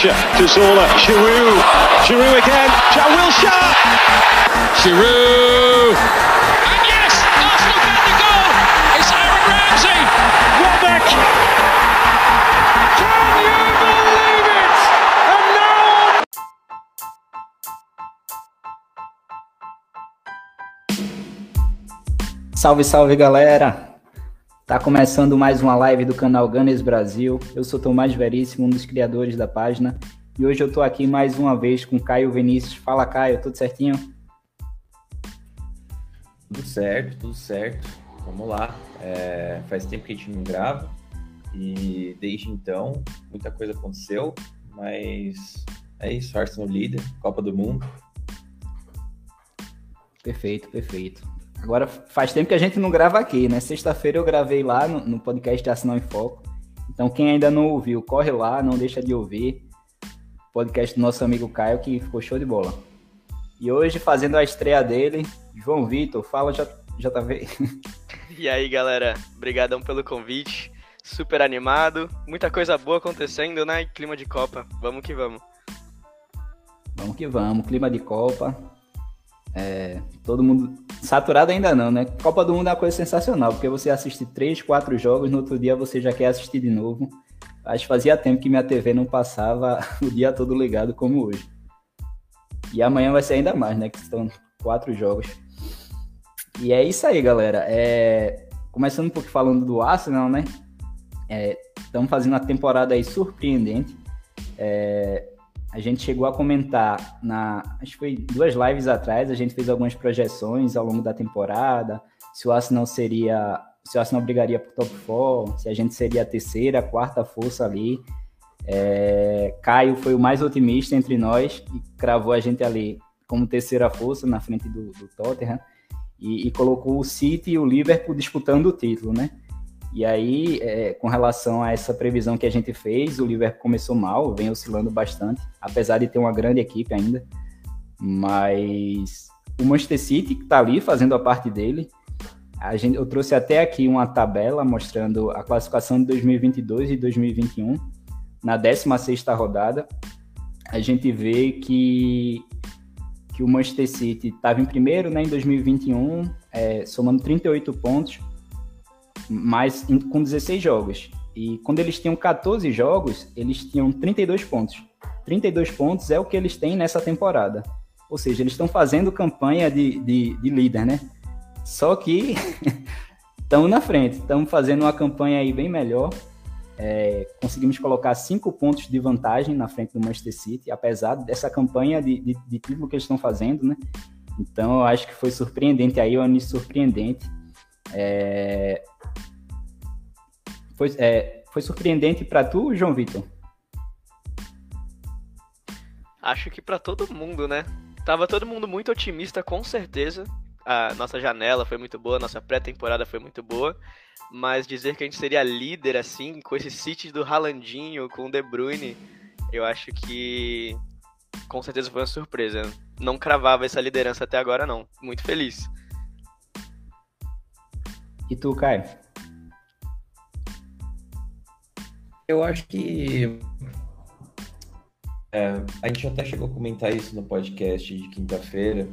Jack Wilshere to Zola. Giroud. Giroud again. Jack Wilshere. Giroud. And yes, Arsenal get the goal. It's Aaron Ramsey. Welbeck. Can you believe it? And now Salve, salve galera! Tá começando mais uma live do canal Gunners Brasil. Eu sou Tomás Veríssimo, um dos criadores da página. E hoje eu tô aqui mais uma vez com Caio Vinícius. Fala, Caio, tudo certinho? Tudo certo, tudo certo. Vamos lá. É, faz tempo que a gente não grava e desde então muita coisa aconteceu, mas é isso, Arsenal líder, Copa do Mundo. Perfeito, perfeito. Agora faz tempo que a gente não grava aqui, né? Sexta-feira eu gravei lá no, no podcast Arsenal em Foco. Então quem ainda não ouviu, corre lá, não deixa de ouvir. Podcast do nosso amigo Caio, que ficou show de bola. E hoje, fazendo a estreia dele, João Vitor, fala já, JV. E aí, galera, brigadão pelo convite. Super animado, muita coisa boa acontecendo, né? Clima de Copa. Vamos que vamos. Vamos que vamos, clima de Copa. É, todo mundo. Saturado ainda não, né? Copa do Mundo é uma coisa sensacional, porque você assiste três, quatro jogos, no outro dia você já quer assistir de novo. Acho que fazia tempo que minha TV não passava o dia todo ligado como hoje. E amanhã vai ser ainda mais, né? Que estão quatro jogos. E é isso aí, galera. É... Começando um pouco falando do Arsenal, né? Estamos fazendo uma temporada aí surpreendente. É, a gente chegou a comentar na. Acho que foi duas lives atrás, a gente fez algumas projeções ao longo da temporada. Se o Arsenal seria. Se o Arsenal brigaria por top 4, se a gente seria a terceira, quarta força ali. É, Caio foi o mais otimista entre nós e cravou a gente ali como terceira força na frente do, do Tottenham e, e colocou o City e o Liverpool disputando o título, né? E aí, é, com relação a essa previsão que a gente fez, o Liverpool começou mal, vem oscilando bastante, apesar de ter uma grande equipe ainda. Mas o Manchester City, que está ali fazendo a parte dele, a gente, eu trouxe até aqui uma tabela mostrando a classificação de 2022 e 2021, na 16 rodada. A gente vê que, que o Manchester City estava em primeiro né, em 2021, é, somando 38 pontos mas com 16 jogos. E quando eles tinham 14 jogos, eles tinham 32 pontos. 32 pontos é o que eles têm nessa temporada. Ou seja, eles estão fazendo campanha de, de, de líder, né? Só que estamos na frente, estamos fazendo uma campanha aí bem melhor. É, conseguimos colocar cinco pontos de vantagem na frente do Manchester City, apesar dessa campanha de, de, de título que eles estão fazendo, né? Então, eu acho que foi surpreendente aí, o início surpreendente. É, foi, é, foi surpreendente para tu, João Vitor? Acho que para todo mundo, né? Tava todo mundo muito otimista, com certeza. A nossa janela foi muito boa, nossa pré-temporada foi muito boa. Mas dizer que a gente seria líder, assim, com esse City do Ralandinho, com o De Bruyne, eu acho que com certeza foi uma surpresa. Não cravava essa liderança até agora, não. Muito feliz. E tu, Caio? Eu acho que é, a gente até chegou a comentar isso no podcast de quinta-feira.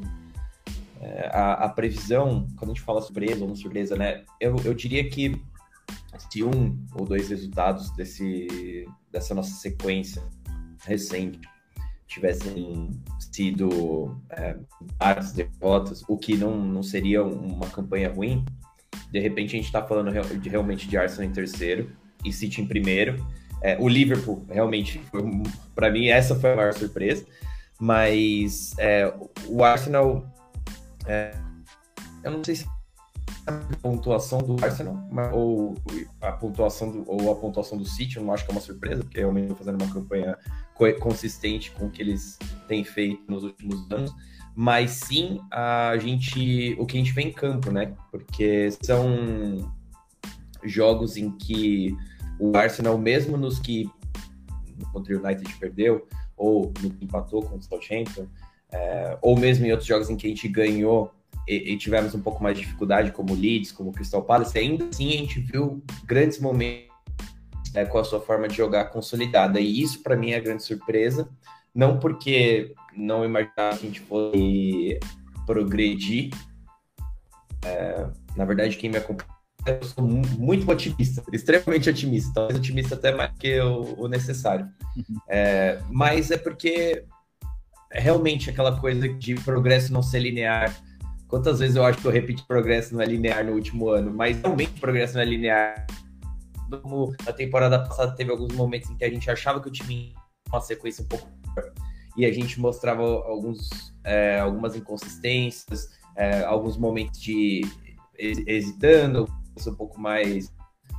É, a, a, previsão, quando a gente fala surpresa ou não surpresa, né? Eu, eu diria que se um ou dois resultados desse, dessa nossa sequência recente tivessem sido é, várias derrotas, o que não, não seria uma campanha ruim, de repente a gente está falando de, realmente de Arsenal em terceiro e City em primeiro. É, o Liverpool, realmente, para mim, essa foi a maior surpresa. Mas é, o Arsenal, é, eu não sei se a pontuação do Arsenal ou a pontuação do, ou a pontuação do City, eu não acho que é uma surpresa, porque realmente fazendo uma campanha consistente com o que eles têm feito nos últimos anos mas sim a gente o que a gente vê em campo, né? Porque são jogos em que o Arsenal, mesmo nos que contra o United perdeu, ou no que empatou com o Southampton, é, ou mesmo em outros jogos em que a gente ganhou e, e, tivemos um pouco mais de dificuldade, como Leeds, como Crystal Palace, ainda assim a gente viu grandes momentos é, com a sua forma de jogar consolidada. E isso, para mim, é a grande surpresa. Não porque não imaginava que a gente fosse progredir. É, na verdade, quem me acompanha, eu sou muito otimista, extremamente otimista, talvez otimista até mais que o, o necessário. Uhum. É, mas é porque é realmente aquela coisa de progresso não ser linear. Quantas vezes eu acho que eu repeti progresso não é linear no último ano, mas realmente progresso não é linear. Como na temporada passada teve alguns momentos em que a gente achava que o time uma sequência um pouco e a gente mostrava alguns, é, algumas inconsistências, é, alguns momentos de hesitando, um pouco mais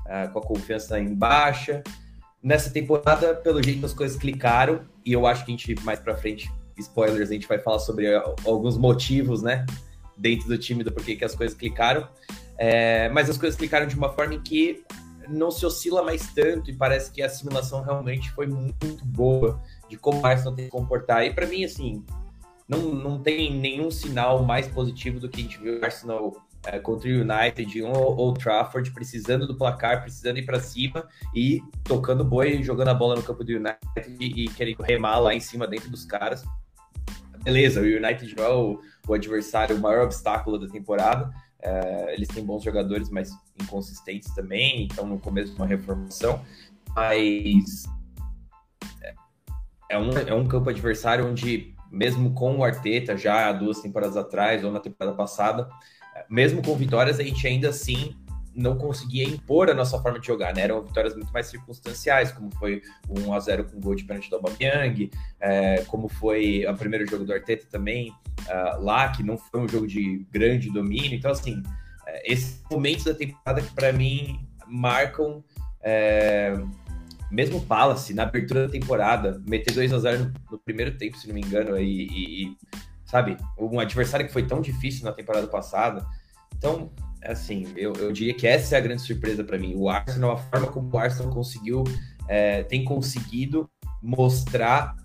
uh, com a confiança em baixa. Nessa temporada, pelo jeito, as coisas clicaram e eu acho que a gente mais para frente, spoilers, a gente vai falar sobre alguns motivos, né, dentro do time do porquê que as coisas clicaram. É, mas as coisas clicaram de uma forma em que não se oscila mais tanto e parece que a assimilação realmente foi muito boa de como o Arsenal tem que comportar. E para mim, assim, não, não tem nenhum sinal mais positivo do que a gente viu o Arsenal é, contra o United, um Old Trafford, precisando do placar, precisando ir para cima e tocando boi, jogando a bola no campo do United e, e querendo remar lá em cima dentro dos caras. Beleza, o United é o, o adversário, o maior obstáculo da temporada. É, eles têm bons jogadores, mas inconsistentes também, então no começo de uma reformação. Mas é um, é um campo adversário onde, mesmo com o Arteta, já há duas temporadas atrás ou na temporada passada, mesmo com vitórias, a gente ainda assim não conseguia impor a nossa forma de jogar, né? Eram vitórias muito mais circunstanciais, como foi o 1x0 com gol de pênalti do Aubameyang, é, como foi o primeiro jogo do Arteta também, uh, lá, que não foi um jogo de grande domínio. Então, assim, é, esses momentos da temporada que para mim marcam é, mesmo Palace, na abertura da temporada, meter 2 a 0 no, primeiro tempo, se não me engano, e, e, e, sabe, um adversário que foi tão difícil na temporada passada. Então, assim, eu, eu diria que essa é a grande surpresa para mim. O Arsenal, a forma como o Arsenal conseguiu, é, tem conseguido mostrar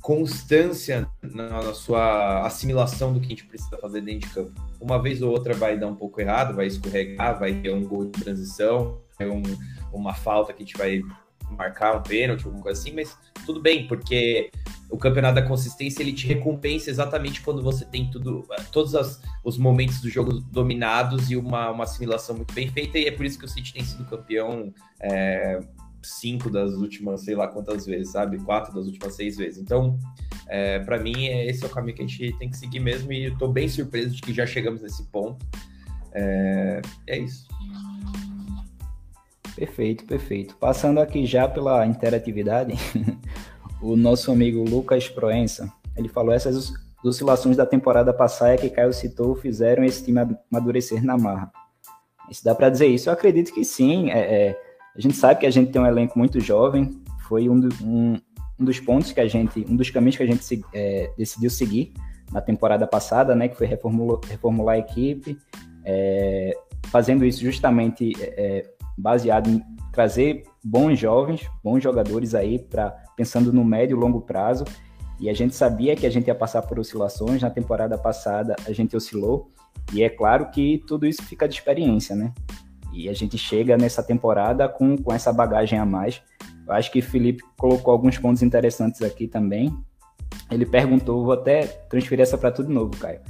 constância na, na, sua assimilação do que a gente precisa fazer dentro de campo. Uma vez ou outra vai dar um pouco errado, vai escorregar, vai ter um gol de transição, um, uma falta que a gente vai marcar um pênalti, alguma coisa assim, mas tudo bem, porque o campeonato da consistência ele te recompensa exatamente quando você tem tudo, todos as, os momentos do jogo dominados e uma, uma assimilação muito bem feita, e é por isso que o City tem sido campeão é, cinco das últimas, sei lá quantas vezes, sabe? Quatro das últimas seis vezes. Então, é, para mim, é, esse é o caminho que a gente tem que seguir mesmo, e eu tô bem surpreso de que já chegamos nesse ponto. É, é isso. Perfeito, perfeito. Passando aqui já pela interatividade, o nosso amigo Lucas Proença, ele falou essas oscilações da temporada passada que Caio citou fizeram esse time amadurecer na marra. Se dá para dizer isso? Eu acredito que sim. É, é, a gente sabe que a gente tem um elenco muito jovem, foi um, um, um dos pontos que a gente, um dos caminhos que a gente é, decidiu seguir na temporada passada, né, que foi reformular, reformular a equipe, é, fazendo isso justamente é, baseado em trazer bons jovens, bons jogadores aí para pensando no médio e longo prazo. E a gente sabia que a gente ia passar por oscilações. Na temporada passada a gente oscilou e é claro que tudo isso fica de experiência, né? E a gente chega nessa temporada com, com essa bagagem a mais. Eu acho que o Felipe colocou alguns pontos interessantes aqui também. Ele perguntou, vou até transferir essa para tudo novo, Caio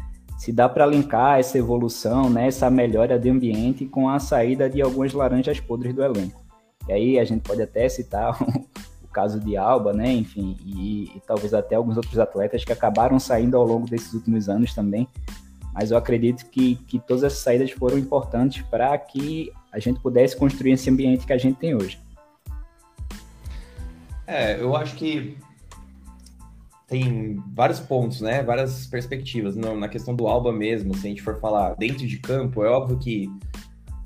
se dá para linkar essa evolução, né, essa melhora de ambiente com a saída de algumas laranjas podres do elenco. E aí a gente pode até citar o caso de Alba, né, enfim, e, e talvez até alguns outros atletas que acabaram saindo ao longo desses últimos anos também. Mas eu acredito que, que todas essas saídas foram importantes para que a gente pudesse construir esse ambiente que a gente tem hoje. É, eu acho que tem vários pontos, né? Várias perspectivas. Não, na questão do Alba mesmo, se a gente for falar dentro de campo, é óbvio que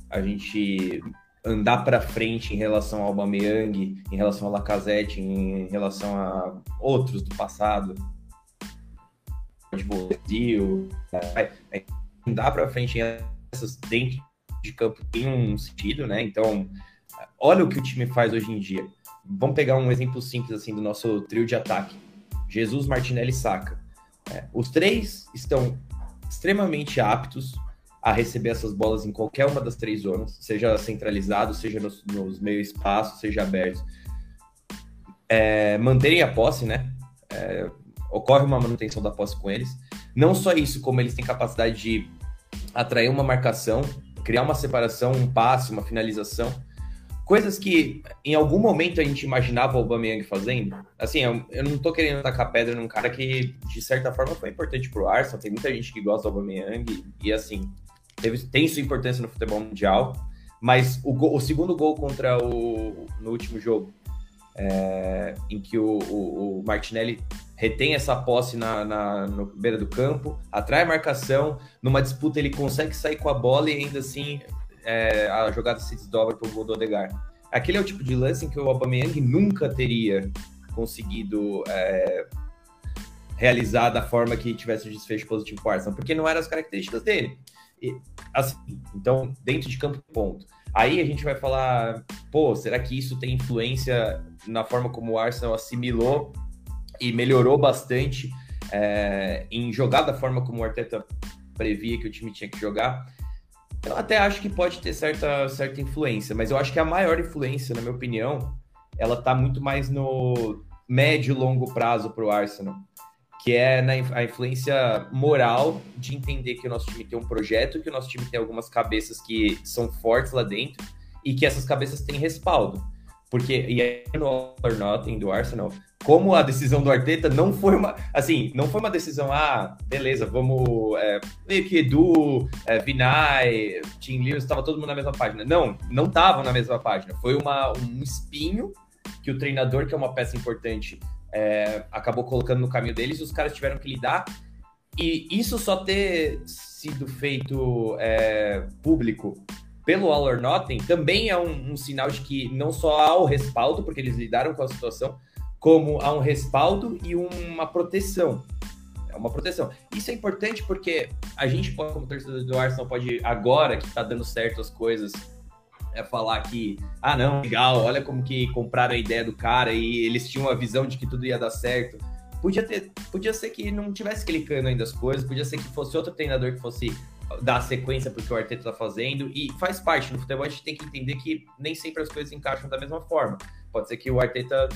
a gente andar para frente em relação ao Aubameyang, em relação a Lacazette, em relação a outros do passado, tipo Brasil, é, andar para frente essas dentro de campo tem um sentido, né? Então, olha o que o time faz hoje em dia. Vamos pegar um exemplo simples assim do nosso trio de ataque. Jesus, Martinelli e Saka. É, os três estão extremamente aptos a receber essas bolas em qualquer uma das três zonas, seja centralizado, seja nos, nos meio espaços, seja aberto. É, manterem a posse, né? É, ocorre uma manutenção da posse com eles. Não só isso, como eles têm capacidade de atrair uma marcação, criar uma separação, um passe, uma finalização. Coisas que em algum momento a gente imaginava o Aubameyang fazendo. Assim, eu, eu não tô querendo tacar pedra num cara que, de certa forma, foi importante pro Arsenal. Tem muita gente que gosta do Aubameyang e, assim, teve, tem sua importância no futebol mundial, mas o, o segundo gol contra o no último jogo, é, em que o, o, o, Martinelli retém essa posse na, na beira do campo, atrai a marcação, numa disputa ele consegue sair com a bola e ainda assim é, a jogada se desdobra para o gol do Odegaard. Aquele é o tipo de lance em que o Aubameyang nunca teria conseguido é, realizar da forma que tivesse o desfecho positivo para o Arsenal, porque não eram as características dele. E, assim, então, dentro de campo, ponto. Aí a gente vai falar, pô, será que isso tem influência na forma como o Arsenal assimilou e melhorou bastante é, em jogar da forma como o Arteta previa que o time tinha que jogar? Eu até acho que pode ter certa, certa influência, mas eu acho que a maior influência, na minha opinião, ela tá muito mais no médio e longo prazo para o Arsenal que é na, a influência moral de entender que o nosso time tem um projeto, que o nosso time tem algumas cabeças que são fortes lá dentro e que essas cabeças têm respaldo. Porque, e no or Nothing do Arsenal, como a decisão do Arteta não foi uma, assim, não foi uma decisão, ah, beleza, vamos, é, meio que Edu, é, Vinay, Tim Lewis, estava todo mundo na mesma página. Não, não estavam na mesma página. Foi uma, um espinho que o treinador, que é uma peça importante, é, acabou colocando no caminho deles, os caras tiveram que lidar. E isso só ter sido feito é, público pelo All or Nothing também é um, um, sinal de que não só há o respaldo, porque eles lidaram com a situação, como há um respaldo e uma proteção. É uma proteção. Isso é importante porque a gente, como torcedor do Arsenal, pode, agora que está dando certo as coisas, é falar que, ah, não, legal, olha como que compraram a ideia do cara e eles tinham a visão de que tudo ia dar certo. Podia, ter, podia ser que não tivesse clicando ainda as coisas, podia ser que fosse outro treinador que fosse dar sequência porque o Arteta tá fazendo, e faz parte, no futebol a gente tem que entender que nem sempre as coisas encaixam da mesma forma. Pode ser que o Arteta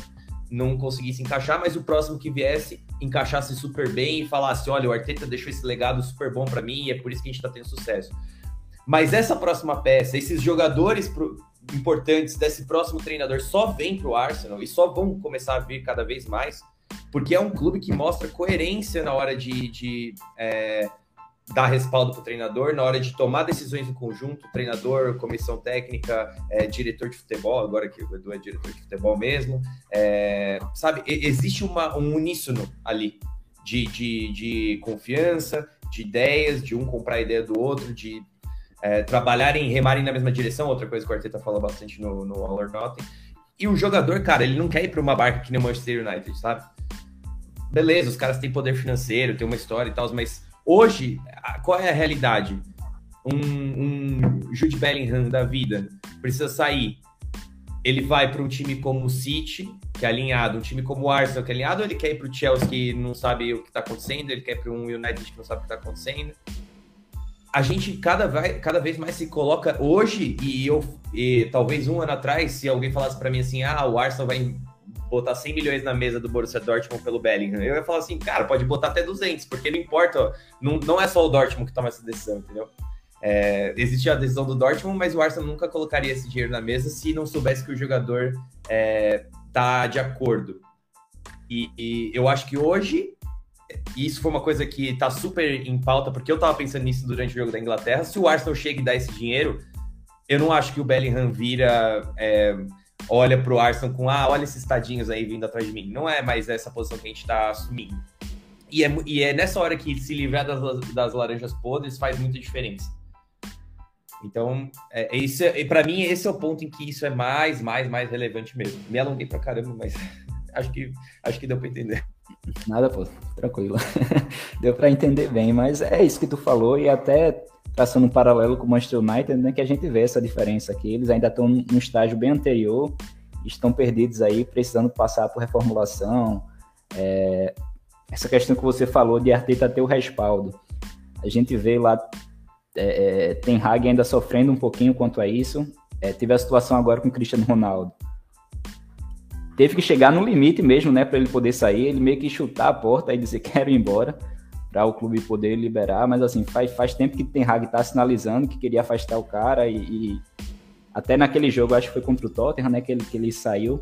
não conseguisse encaixar, mas o próximo que viesse encaixasse super bem e falasse: olha, o Arteta deixou esse legado super bom para mim e é por isso que a gente tá tendo sucesso. Mas essa próxima peça, esses jogadores pro, importantes desse próximo treinador só vêm para o Arsenal e só vão começar a vir cada vez mais, porque é um clube que mostra coerência na hora de, de é, dar respaldo para o treinador, na hora de tomar decisões em conjunto, treinador, comissão técnica, é, diretor de futebol, agora que o Edu é diretor de futebol mesmo, é, sabe, existe uma, um uníssono ali de, de, de confiança, de ideias, de um comprar a ideia do outro, de é, trabalharem, remarem na mesma direção, outra coisa que o Arteta fala bastante no, no All or Nothing. E o jogador, cara, ele não quer ir para uma barca que nem o Manchester United, sabe? Beleza, os caras têm poder financeiro, tem uma história e tal, mas hoje, qual é a realidade? Um, um Jude Bellingham da vida precisa sair. Ele vai para um time como o City, que é alinhado, um time como o Arsenal, que é alinhado, ou ele quer ir para o Chelsea, que não sabe o que está acontecendo, ele quer ir para um United que não sabe o que está acontecendo a gente cada, cada vez mais se coloca hoje, e eu e talvez um ano atrás, se alguém falasse para mim assim, ah, o Arsenal vai botar 100 milhões na mesa do Borussia Dortmund pelo Bellingham, eu ia falar assim, cara, pode botar até 200, porque não importa, não, não é só o Dortmund que toma essa decisão, entendeu? É, existe a decisão do Dortmund, mas o Arsenal nunca colocaria esse dinheiro na mesa se não soubesse que o jogador é, tá de acordo. E, e eu acho que hoje isso foi uma coisa que tá super em pauta, porque eu tava pensando nisso durante o jogo da Inglaterra. Se o Arsenal chega e dá esse dinheiro, eu não acho que o Bellingham vira. É, olha pro Arsenal com, ah, olha esses tadinhos aí vindo atrás de mim. Não é mais essa posição que a gente tá assumindo. E é, e é nessa hora que se livrar das, das laranjas podres faz muita diferença. Então, é, isso é, para mim, esse é o ponto em que isso é mais, mais, mais relevante mesmo. Me alonguei pra caramba, mas acho que, acho que deu pra entender. Nada, pô, tranquilo. Deu para entender bem, mas é isso que tu falou e até traçando um paralelo com o Manchester United, né, que a gente vê essa diferença aqui. Eles ainda estão num estágio bem anterior, estão perdidos aí, precisando passar por reformulação. É, essa questão que você falou de Arteta ter o respaldo. A gente vê lá é, é, Ten Hag ainda sofrendo um pouquinho quanto a isso. É, teve a situação agora com o Cristiano Ronaldo. Teve que chegar no limite mesmo, né, para ele poder sair. Ele meio que chutar a porta e dizer quero ir embora para o clube poder liberar. Mas assim, faz, faz tempo que Ten Hag está sinalizando que queria afastar o cara e, e, até naquele jogo, acho que foi contra o Tottenham, né, que ele, que ele saiu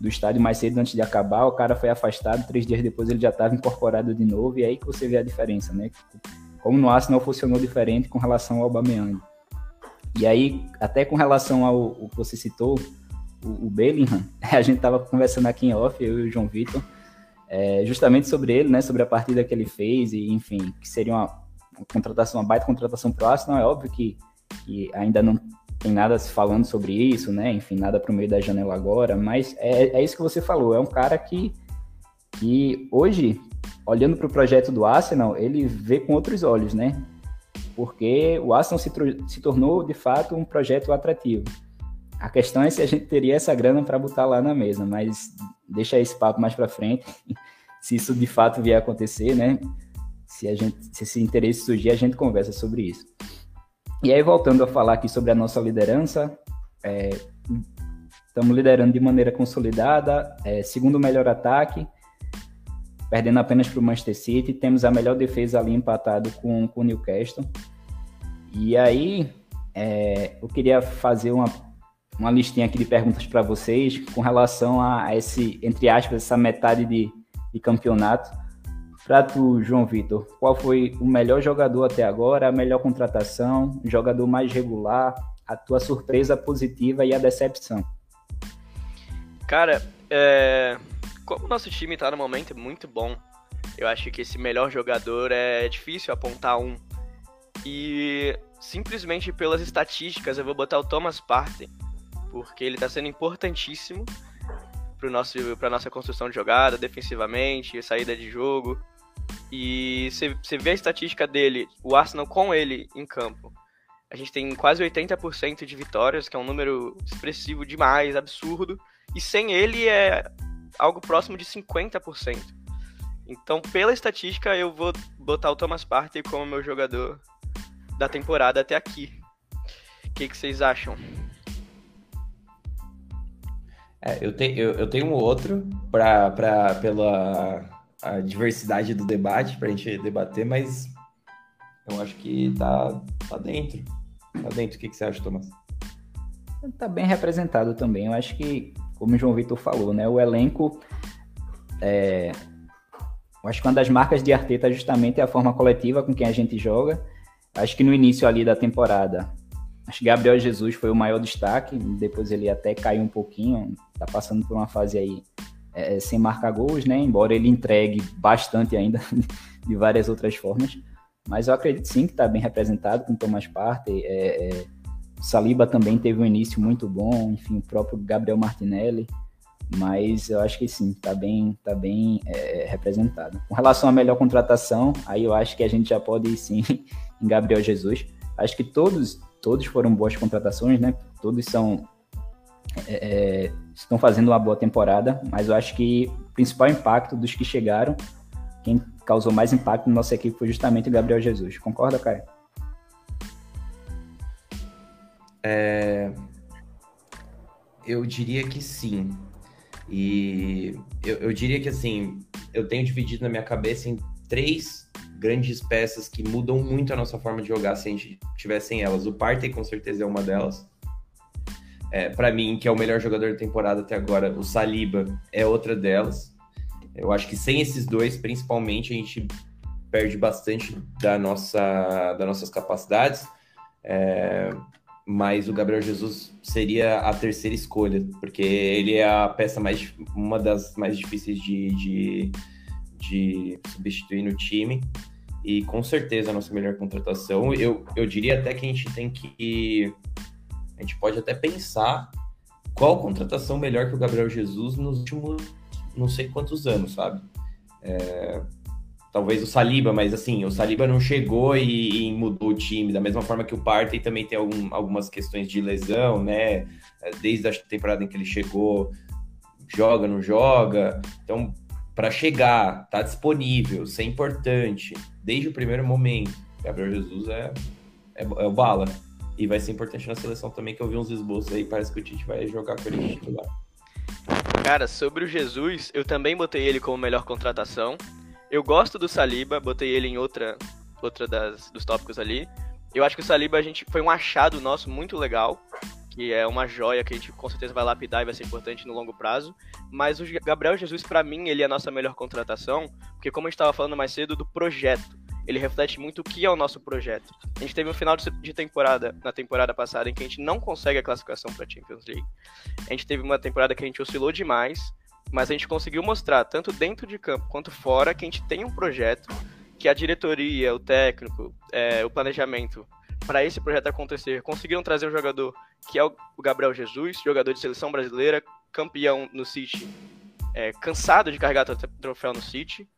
do estádio mais cedo antes de acabar, o cara foi afastado, três dias depois ele já estava incorporado de novo, e aí que você vê a diferença, né? Como no Arsenal funcionou diferente com relação ao Aubameyang. E aí, até com relação ao, ao que você citou, o, o Bellingham, a gente estava conversando aqui em off, eu e o João Vitor, é, justamente sobre ele, né? Sobre a partida que ele fez, e enfim, que seria uma, uma contratação, uma baita contratação pro Arsenal, é óbvio que, que ainda não tem nada se falando sobre isso, né? Enfim, nada para o meio da janela agora, mas é, é isso que você falou. É um cara que, que hoje, olhando para o projeto do Arsenal, ele vê com outros olhos, né? Porque o Arsenal se, se tornou, de fato, um projeto atrativo. A questão é se a gente teria essa grana para botar lá na mesa, mas deixa esse papo mais para frente. se isso de fato vier a acontecer, né? Se, a gente, se esse interesse surgir, a gente conversa sobre isso. E aí, voltando a falar aqui sobre a nossa liderança, é, estamos liderando de maneira consolidada, é, segundo melhor ataque, perdendo apenas para o Manchester City, temos a melhor defesa ali empatado com, com o Newcastle. E aí, é, eu queria fazer uma, uma listinha aqui de perguntas para vocês com relação a, esse, entre aspas, essa metade de, de campeonato. Para tu, João Vitor, qual foi o melhor jogador até agora, a melhor contratação, jogador mais regular, a tua surpresa positiva e a decepção? Cara, é... como o nosso time tá no momento muito bom, eu acho que esse melhor jogador é difícil apontar um. E simplesmente pelas estatísticas eu vou botar o Thomas Partey, porque ele tá sendo importantíssimo para nosso para nossa construção de jogada, defensivamente, saída de jogo. E você vê a estatística dele, o Arsenal com ele em campo. A gente tem quase 80% de vitórias, que é um número expressivo demais, absurdo. E sem ele é algo próximo de 50%. Então, pela estatística, eu vou botar o Thomas Partey como meu jogador da temporada até aqui. O que, que vocês acham? É, eu, te, eu, eu tenho outro pra, pra, pela a diversidade do debate para a gente debater, mas eu acho que tá, tá dentro. Tá dentro. O que, que você acha, Thomas? Tá bem representado também. Eu acho que, como o João Vitor falou, né? O elenco. É... Eu acho que uma das marcas de Arteta é justamente a forma coletiva com quem a gente joga. Acho que no início ali da temporada, acho que Gabriel Jesus foi o maior destaque. Depois ele até caiu um pouquinho. Tá passando por uma fase aí é, sem marcar gols, né? Embora ele entregue bastante ainda de várias outras formas. Mas eu acredito sim que está bem representado com Thomas Partey. É, é, Saliba também teve um início muito bom, enfim, o próprio Gabriel Martinelli. Mas eu acho que sim, está bem, tá bem é, representado. Com relação à melhor contratação, aí eu acho que a gente já pode ir sim em Gabriel Jesus. Acho que todos, todos foram boas contratações, né? Todos são é, é, estão fazendo uma boa temporada, mas eu acho que o principal impacto dos que chegaram, quem causou mais impacto na nossa equipe foi justamente o Gabriel Jesus. Concorda, Caio? É... Eu diria que sim. E eu, eu diria que assim, eu tenho dividido na minha cabeça em três grandes peças que mudam muito a nossa forma de jogar se a gente tivessem elas. O Partey com certeza é uma delas é, para mim, que é o melhor jogador da temporada até agora, o Saliba é outra delas. Eu acho que sem esses dois, principalmente, a gente perde bastante da nossa, das nossas capacidades. É, mas o Gabriel Jesus seria a terceira escolha, porque ele é a peça mais, uma das mais difíceis de, de, de substituir no time. E com certeza a nossa melhor contratação. Eu, eu diria até que a gente tem que a gente pode até pensar qual contratação melhor que o Gabriel Jesus nos últimos não sei quantos anos, sabe? É, talvez o Saliba, mas assim, o Saliba não chegou e, e, mudou o time, da mesma forma que o Partey também tem algum, algumas questões de lesão, né? É, desde a temporada em que ele chegou, joga, não joga. Então, para chegar, tá disponível, ser importante, desde o primeiro momento. Gabriel Jesus é é, é o bala. E vai ser importante na seleção também, que eu vi uns esboços aí, parece que o Tite vai jogar com ele titular. Cara, sobre o Jesus, eu também botei ele como melhor contratação. Eu gosto do Saliba, botei ele em outra, outra das, dos tópicos ali. Eu acho que o Saliba a gente, foi um achado nosso muito legal, que é uma joia que a gente com certeza vai lapidar e vai ser importante no longo prazo. Mas o Gabriel Jesus, para mim, ele é a nossa melhor contratação, porque como a gente estava falando mais cedo do projeto, ele reflete muito o que é o nosso projeto. A gente teve um final de temporada, na temporada passada, em que a gente não consegue a classificação para a Champions League. A gente teve uma temporada que a gente oscilou demais, mas a gente conseguiu mostrar, tanto dentro de campo quanto fora, que a gente tem um projeto, que a diretoria, o técnico, é, o planejamento para esse projeto acontecer, conseguiram trazer um jogador que é o Gabriel Jesus, jogador de seleção brasileira, campeão no City, é, cansado de carregar troféu no City,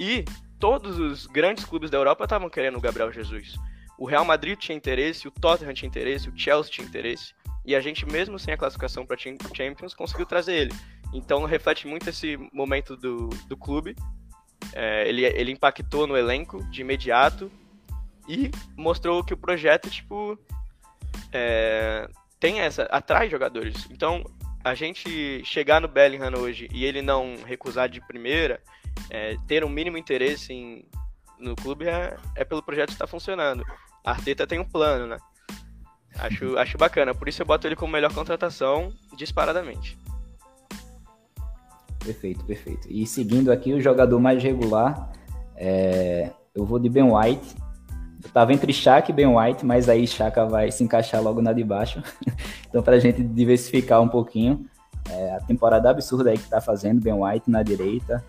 e todos os grandes clubes da Europa estavam querendo o Gabriel Jesus. O Real Madrid tinha interesse, o Tottenham tinha interesse, o Chelsea tinha interesse, e a gente, mesmo sem a classificação para Champions, conseguiu trazer ele. Então reflete muito esse momento do, do clube. É, ele, ele impactou no elenco de imediato e mostrou que o projeto, tipo, é, tem essa, atrai jogadores. Então, a gente chegar no Bellingham hoje e ele não recusar de primeira, é, ter um mínimo interesse em, no clube é, é pelo projeto que está funcionando. A Arteta tem um plano, né? Acho, acho bacana, por isso eu boto ele como melhor contratação disparadamente. Perfeito, perfeito. E seguindo aqui, o jogador mais regular, é... eu vou de Ben White. Eu tava entre Shaq e Ben White, mas aí Shaka vai se encaixar logo na de baixo. então, para a gente diversificar um pouquinho, é... a temporada absurda aí que tá fazendo, Ben White na direita.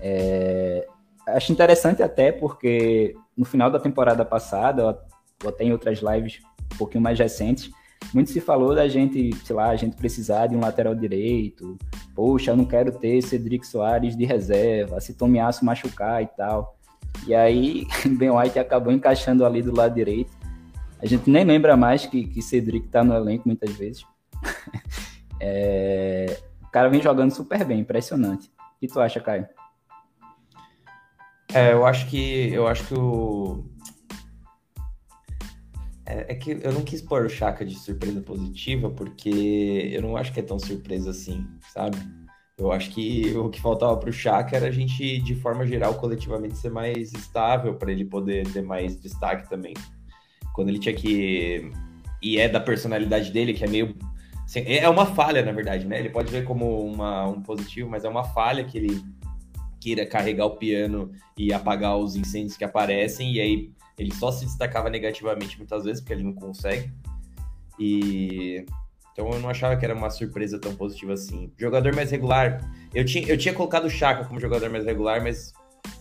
É... Acho interessante até porque no final da temporada passada, ou até em outras lives um pouquinho mais recentes, muito se falou da gente, sei lá, a gente precisar de um lateral direito. Poxa, eu não quero ter Cedric Soares de reserva, se Tomiasso machucar e tal. E aí, Ben White acabou encaixando ali do lado direito. A gente nem lembra mais que, que Cedric tá no elenco muitas vezes. é... O cara vem jogando super bem, impressionante. O que tu acha, Caio? É, eu acho que eu acho que o é, é, que eu não quis pôr o Chaka de surpresa positiva, porque eu não acho que é tão surpresa assim, sabe? Eu acho que o que faltava para o Chaka era a gente, de forma geral, coletivamente ser mais estável, para ele poder ter mais destaque também. Quando ele tinha que. E é da personalidade dele, que é meio. Assim, é uma falha, na verdade, né? Ele pode ver como uma, um positivo, mas é uma falha que ele queira carregar o piano e apagar os incêndios que aparecem, e aí ele só se destacava negativamente muitas vezes, porque ele não consegue. E então eu não achava que era uma surpresa tão positiva assim. Jogador mais regular, eu tinha, eu tinha colocado o Chaka como jogador mais regular, mas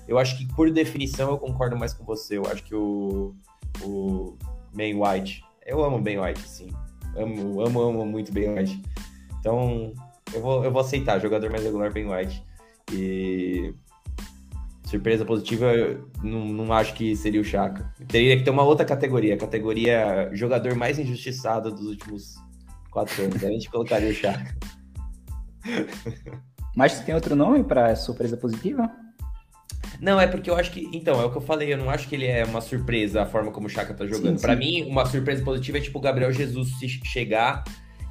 eu acho que por definição eu concordo mais com você. Eu acho que o, o Ben White, eu amo Ben White, sim. Amo, amo, amo muito Ben White. Então eu vou, eu vou aceitar, jogador mais regular Ben White. E surpresa positiva, não, não acho que seria o Chaka. Teria que ter uma outra categoria, categoria jogador mais injustiçado dos últimos quatro anos. a gente colocaria o Chaka. Mas tem outro nome para surpresa positiva? Não, é porque eu acho que. Então, é o que eu falei, eu não acho que ele é uma surpresa a forma como o Chaka tá jogando. Para mim, uma surpresa positiva é tipo o Gabriel Jesus se chegar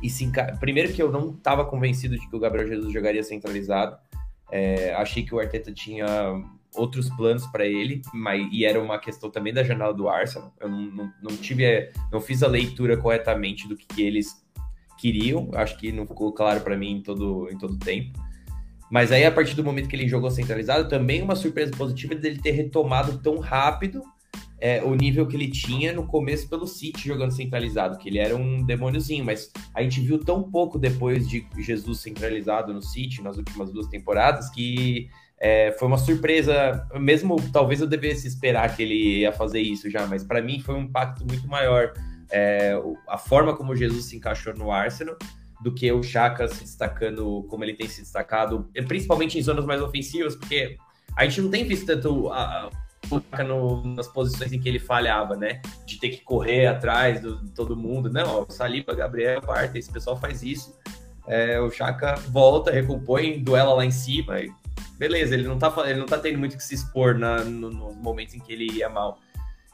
e se enca... Primeiro que eu não tava convencido de que o Gabriel Jesus jogaria centralizado. É, achei que o Arteta tinha outros planos para ele, mas, e era uma questão também da janela do Arsenal. Eu não, não, não tive, não fiz a leitura corretamente do que, que eles queriam. Acho que não ficou claro para mim em todo em todo tempo. Mas aí a partir do momento que ele jogou centralizado, também uma surpresa positiva dele ter retomado tão rápido é, o nível que ele tinha no começo pelo City jogando centralizado, que ele era um demôniozinho, mas a gente viu tão pouco depois de Jesus centralizado no City nas últimas duas temporadas que é, foi uma surpresa, mesmo talvez eu devesse esperar que ele ia fazer isso já, mas para mim foi um impacto muito maior é, a forma como Jesus se encaixou no Arsenal do que o Chaka se destacando como ele tem se destacado, principalmente em zonas mais ofensivas, porque a gente não tem visto tanto a, a no, nas posições em que ele falhava, né? De ter que correr atrás de todo mundo. Não, o Saliba, Gabriel, Parta, esse pessoal faz isso. É, o Chaka volta, recompõe, duela lá em cima beleza, ele não tá, ele não tá tendo muito que se expor na, no, nos momentos em que ele ia mal.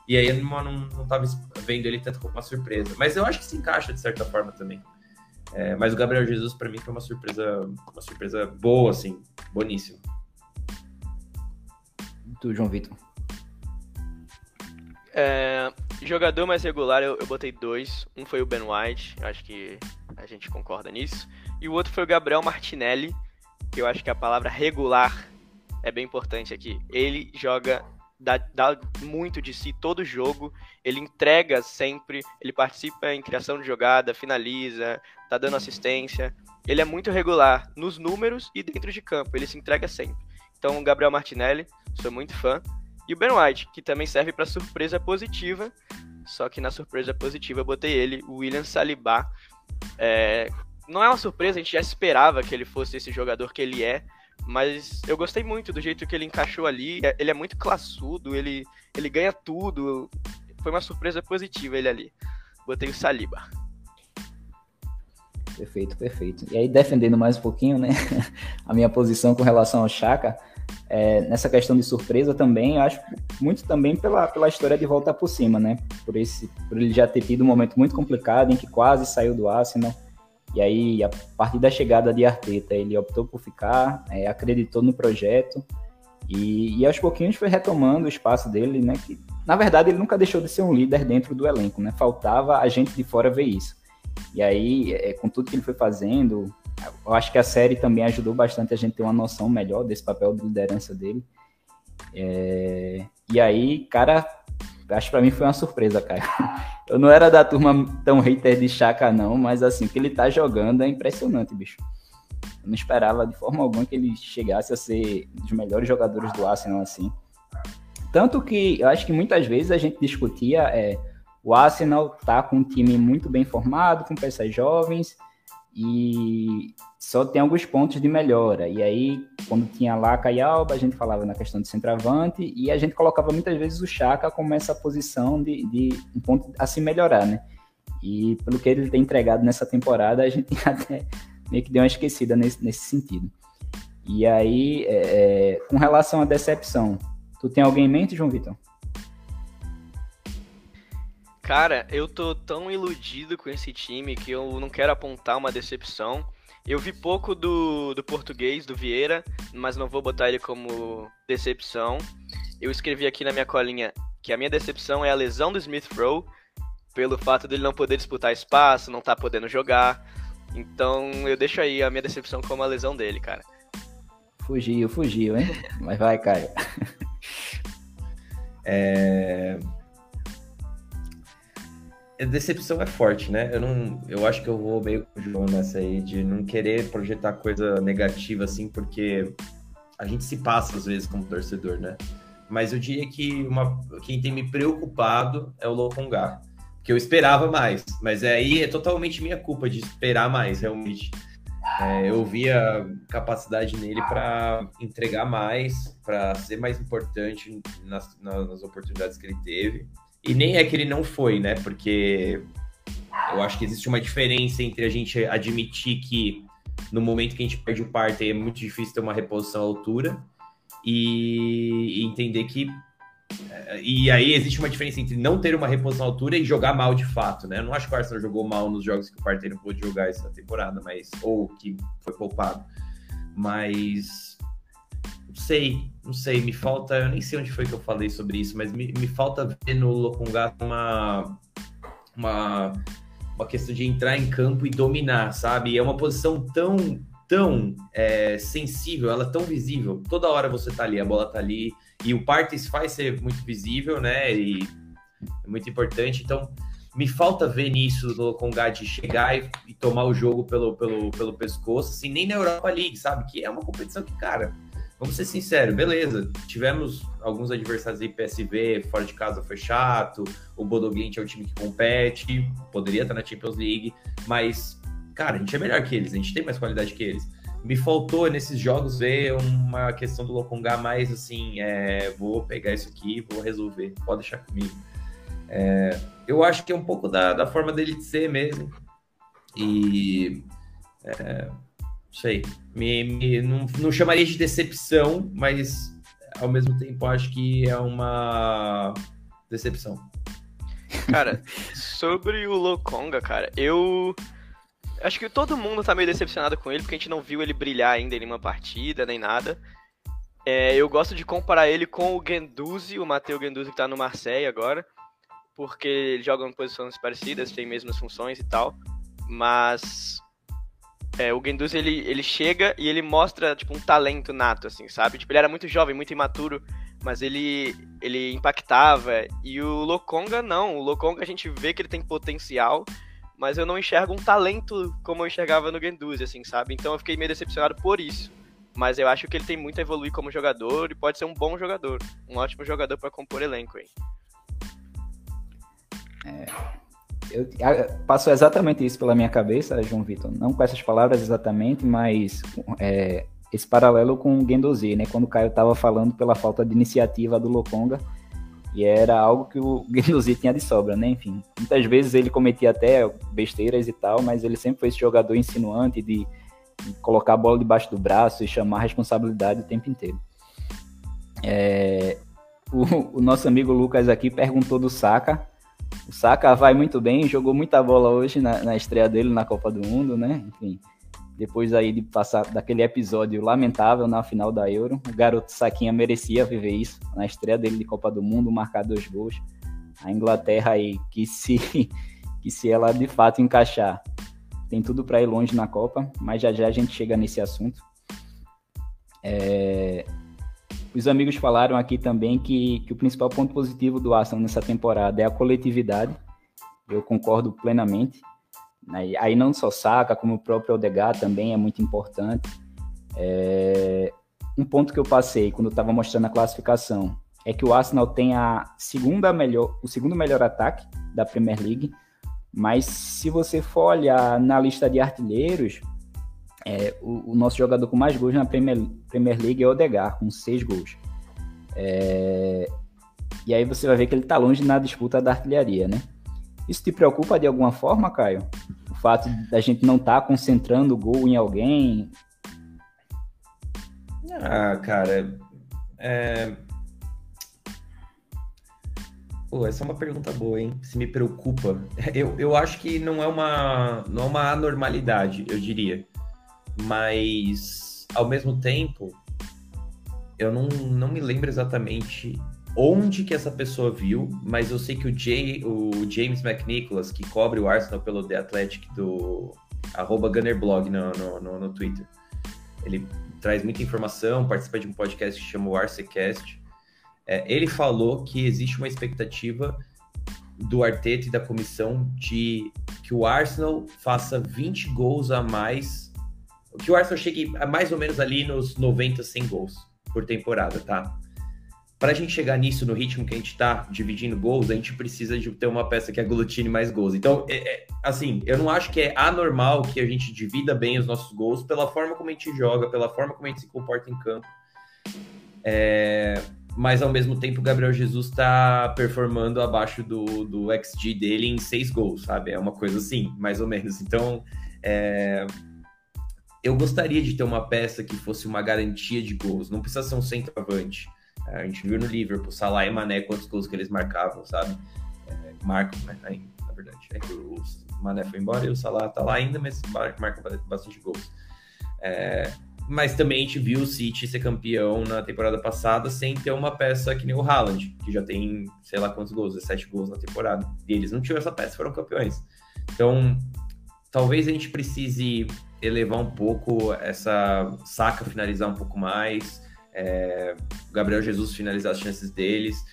E aí eu não, não, não tava vendo ele tanto como uma surpresa. Mas eu acho que se encaixa de certa forma também. É, mas o Gabriel Jesus, para mim, foi uma surpresa, uma surpresa boa, assim, boníssima. Tu, João Vitor. É, jogador mais regular, eu, eu, botei dois. Um foi o Ben White, acho que a gente concorda nisso. E o outro foi o Gabriel Martinelli, que eu acho que a palavra regular é bem importante aqui. Ele joga, dá, dá muito de si todo jogo, ele entrega sempre, ele participa em criação de jogada, finaliza, tá dando assistência. Ele é muito regular nos números e dentro de campo, ele se entrega sempre. Então, o Gabriel Martinelli, sou muito fã. E o Ben White, que também serve para surpresa positiva, só que na surpresa positiva eu botei ele, o William Saliba. É, não é uma surpresa, a gente já esperava que ele fosse esse jogador que ele é, mas eu gostei muito do jeito que ele encaixou ali. É, ele é muito classudo, ele, ele ganha tudo. Foi uma surpresa positiva ele ali. Botei o Saliba. Perfeito, perfeito. E aí, defendendo mais um pouquinho, né, a minha posição com relação ao Chaka, é, nessa questão de surpresa também, acho muito também pela, pela história de volta por cima, né, por, esse, por ele já ter tido um momento muito complicado em que quase saiu do Arsenal, e aí, a partir da chegada de Arteta, ele optou por ficar, é, acreditou no projeto e, e, aos pouquinhos foi retomando o espaço dele, né? Que, na verdade, ele nunca deixou de ser um líder dentro do elenco, né? Faltava a gente de fora ver isso. E aí, é, com tudo que ele foi fazendo, eu acho que a série também ajudou bastante a gente ter uma noção melhor desse papel de liderança dele. É, e aí, cara, acho que pra mim foi uma surpresa, cara. Eu não era da turma tão hater de Chaka, não, mas assim, que ele tá jogando é impressionante, bicho. Eu não esperava de forma alguma que ele chegasse a ser um dos melhores jogadores do Arsenal, assim. Tanto que eu acho que muitas vezes a gente discutia é, o Arsenal tá com um time muito bem formado, com peças jovens, e só tem alguns pontos de melhora. E aí, quando tinha Laca e a gente falava na questão de centroavante e a gente colocava muitas vezes o Chaka como essa posição de, de um ponto a se melhorar, né? E pelo que ele tem entregado nessa temporada, a gente até meio que deu uma esquecida nesse, nesse sentido. E aí, é, é, com relação à decepção, tu tem alguém em mente, João Vitor? Cara, eu tô tão iludido com esse time que eu não quero apontar uma decepção. Eu vi pouco do, do português, do Vieira, mas não vou botar ele como decepção. Eu escrevi aqui na minha colinha que a minha decepção é a lesão do Smith Rowe, pelo fato dele não poder disputar espaço, não tá podendo jogar. Então eu deixo aí a minha decepção como a lesão dele, cara. Fugiu, fugiu, hein? Mas vai, Caio. É decepção é forte, né? Eu não, eu acho que eu vou meio com o João nessa aí de não querer projetar coisa negativa assim, porque a gente se passa às vezes como torcedor, né? Mas eu diria que uma, quem tem me preocupado é o Lokonga, que eu esperava mais, mas aí é totalmente minha culpa de esperar mais, realmente. É, eu via capacidade nele para entregar mais, para ser mais importante nas, nas oportunidades que ele teve. E nem é que ele não foi, né? Porque eu acho que existe uma diferença entre a gente admitir que no momento que a gente perde o Partey é muito difícil ter uma reposição à altura e, entender que. E aí existe uma diferença entre não ter uma reposição à altura e jogar mal de fato, né? Eu não acho que o Arsenal jogou mal nos jogos que o Partey não pôde jogar essa temporada, mas. Ou que foi poupado. Mas não sei, não sei, me falta, eu nem sei onde foi que eu falei sobre isso, mas me, me falta ver no Lokonga uma, uma, uma questão de entrar em campo e dominar, sabe? É uma posição tão, tão é, sensível, ela é tão visível. Toda hora você tá ali, a bola tá ali, e o Partes faz ser muito visível, né? E é muito importante, então me falta ver nisso no Lokonga de chegar e, e, tomar o jogo pelo, pelo, pelo pescoço, assim, nem na Europa League, sabe? Que é uma competição que, cara vamos ser sinceros, beleza. Tivemos alguns adversários aí, PSV, fora de casa foi chato. O Bodoglint é o time que compete, poderia estar na Champions League, mas, cara, a gente é melhor que eles, a gente tem mais qualidade que eles. Me faltou nesses jogos ver uma questão do Lokonga mais assim, é, vou pegar isso aqui, vou resolver, pode deixar comigo. É, eu acho que é um pouco da, da forma dele de ser mesmo. E é, sei. Me, me, não, não chamaria de decepção, mas ao mesmo tempo acho que é uma decepção. Cara, sobre o Lokonga, cara, eu acho que todo mundo tá meio decepcionado com ele, porque a gente não viu ele brilhar ainda em nenhuma partida, nem nada. É, eu gosto de comparar ele com o Genduzi, o Matteo Genduzi que tá no Marseille agora, porque eles jogam em posições parecidas, têm mesmas funções e tal, mas é, o Genduzi ele, ele chega e ele mostra tipo um talento nato, assim, sabe? Tipo, ele era muito jovem, muito imaturo, mas ele ele impactava. E o Lokonga não, o Lokonga a gente vê que ele tem potencial, mas eu não enxergo um talento como eu enxergava no Genduzi, assim, sabe? Então eu fiquei meio decepcionado por isso. Mas eu acho que ele tem muito a evoluir como jogador e pode ser um bom jogador, um ótimo jogador para compor elenco aí. É, eu, passou exatamente isso pela minha cabeça, João Vitor. Não com essas palavras exatamente, mas é, esse paralelo com o Gendozi, né? Quando o Caio estava falando pela falta de iniciativa do Lokonga, e era algo que o Gendozi tinha de sobra, né? Enfim, muitas vezes ele cometia até besteiras e tal, mas ele sempre foi esse jogador insinuante de, de colocar a bola debaixo do braço e chamar a responsabilidade o tempo inteiro. É, o, o nosso amigo Lucas aqui perguntou do Saka, o Saka vai muito bem, jogou muita bola hoje na, na estreia dele na Copa do Mundo, né? Enfim, depois aí de passar daquele episódio lamentável na final da Euro, o garoto Saquinha merecia viver isso na estreia dele de Copa do Mundo, marcar dois gols. A Inglaterra aí que se que se ela de fato encaixar, tem tudo para ir longe na Copa, mas já já a gente chega nesse assunto. É, os amigos falaram aqui também que, que o principal ponto positivo do Arsenal nessa temporada é a coletividade. Eu concordo plenamente. Aí não só Saka, como o próprio Odegaard também é muito importante. É... Um ponto que eu passei quando eu estava mostrando a classificação é que o Arsenal tem a segunda melhor, o segundo melhor ataque da Premier League, mas se você for olhar na lista de artilheiros, é, o, o, nosso jogador com mais gols na Premier, Premier League é o Odegaard, com seis gols. É, e aí você vai ver que ele está longe na disputa da artilharia, né? Isso te preocupa de alguma forma, Caio? O fato da gente não estar tá concentrando o gol em alguém? Ah, cara, é... Pô, essa é uma pergunta boa, hein? Se me preocupa. Eu, eu acho que não é uma, não é uma anormalidade, eu diria mas ao mesmo tempo eu não, não me lembro exatamente onde que essa pessoa viu, mas eu sei que o, Jay, o James McNicholas, que cobre o Arsenal pelo The Athletic do arroba Gunnerblog no, no, no, no Twitter, ele traz muita informação, participa de um podcast que chama o Arcecast. É, ele falou que existe uma expectativa do Arteta e da comissão de que o Arsenal faça 20 gols a mais que o Arsenal chegue mais ou menos ali nos 90, 100 gols por temporada, tá? Para a gente chegar nisso, no ritmo que a gente tá dividindo gols, a gente precisa de ter uma peça que aglutine mais gols. Então, é, é, assim, eu não acho que é anormal que a gente divida bem os nossos gols pela forma como a gente joga, pela forma como a gente se comporta em campo. É, mas ao mesmo tempo, o Gabriel Jesus está performando abaixo do, do XG dele em seis gols, sabe? É uma coisa assim, mais ou menos. Então, é, eu gostaria de ter uma peça que fosse uma garantia de gols. Não precisa ser um centroavante. A gente viu no Liverpool, Salah e Mané, quantos gols que eles marcavam, sabe? É, marcam, né? Na verdade. É que o Mané foi embora e o Salah tá lá ainda, mas marca bastante gols. É, mas também a gente viu o City ser campeão na temporada passada sem ter uma peça que nem o Haaland, que já tem, sei lá quantos gols, 17 gols na temporada. E eles não tinham essa peça, foram campeões. Então, talvez a gente precise elevar um pouco essa saca, finalizar um pouco mais, é, o Gabriel Jesus finalizar as chances deles,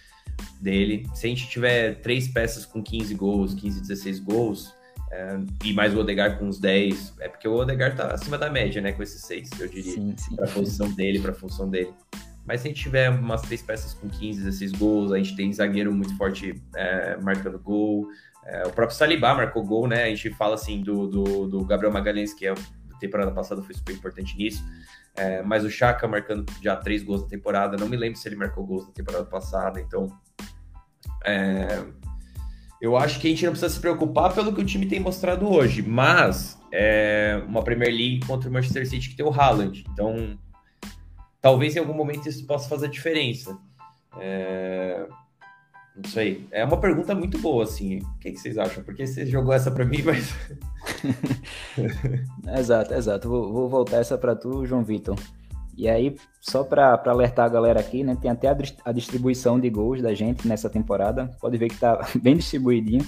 dele. Se a gente tiver três peças com 15 gols, 15, 16 gols, é, e mais o Odegar com uns 10, é porque o Odegar tá acima da média, né, com esses seis, eu diria, sim, sim. pra posição dele, pra função dele. Mas se a gente tiver umas três peças com 15, 16 gols, a gente tem zagueiro muito forte é, marcando gol, é, o próprio Salibá marcou gol, né? A gente fala assim do, do, do Gabriel Magalhães, que é temporada passada foi super importante nisso. É, mas o Chaka marcando já três gols na temporada, não me lembro se ele marcou gols na temporada passada, então. É, eu acho que a gente não precisa se preocupar pelo que o time tem mostrado hoje, mas é uma Premier League contra o Manchester City que tem o Haaland, então talvez em algum momento isso possa fazer diferença. É, Isso aí. É uma pergunta muito boa, assim. O que, que vocês acham? Porque você jogou essa para mim, mas. exato, exato. Vou, vou voltar essa para tu, João Vitor. E aí, só para alertar a galera aqui, né? Tem até a, a, distribuição de gols da gente nessa temporada. Pode ver que tá bem distribuidinho.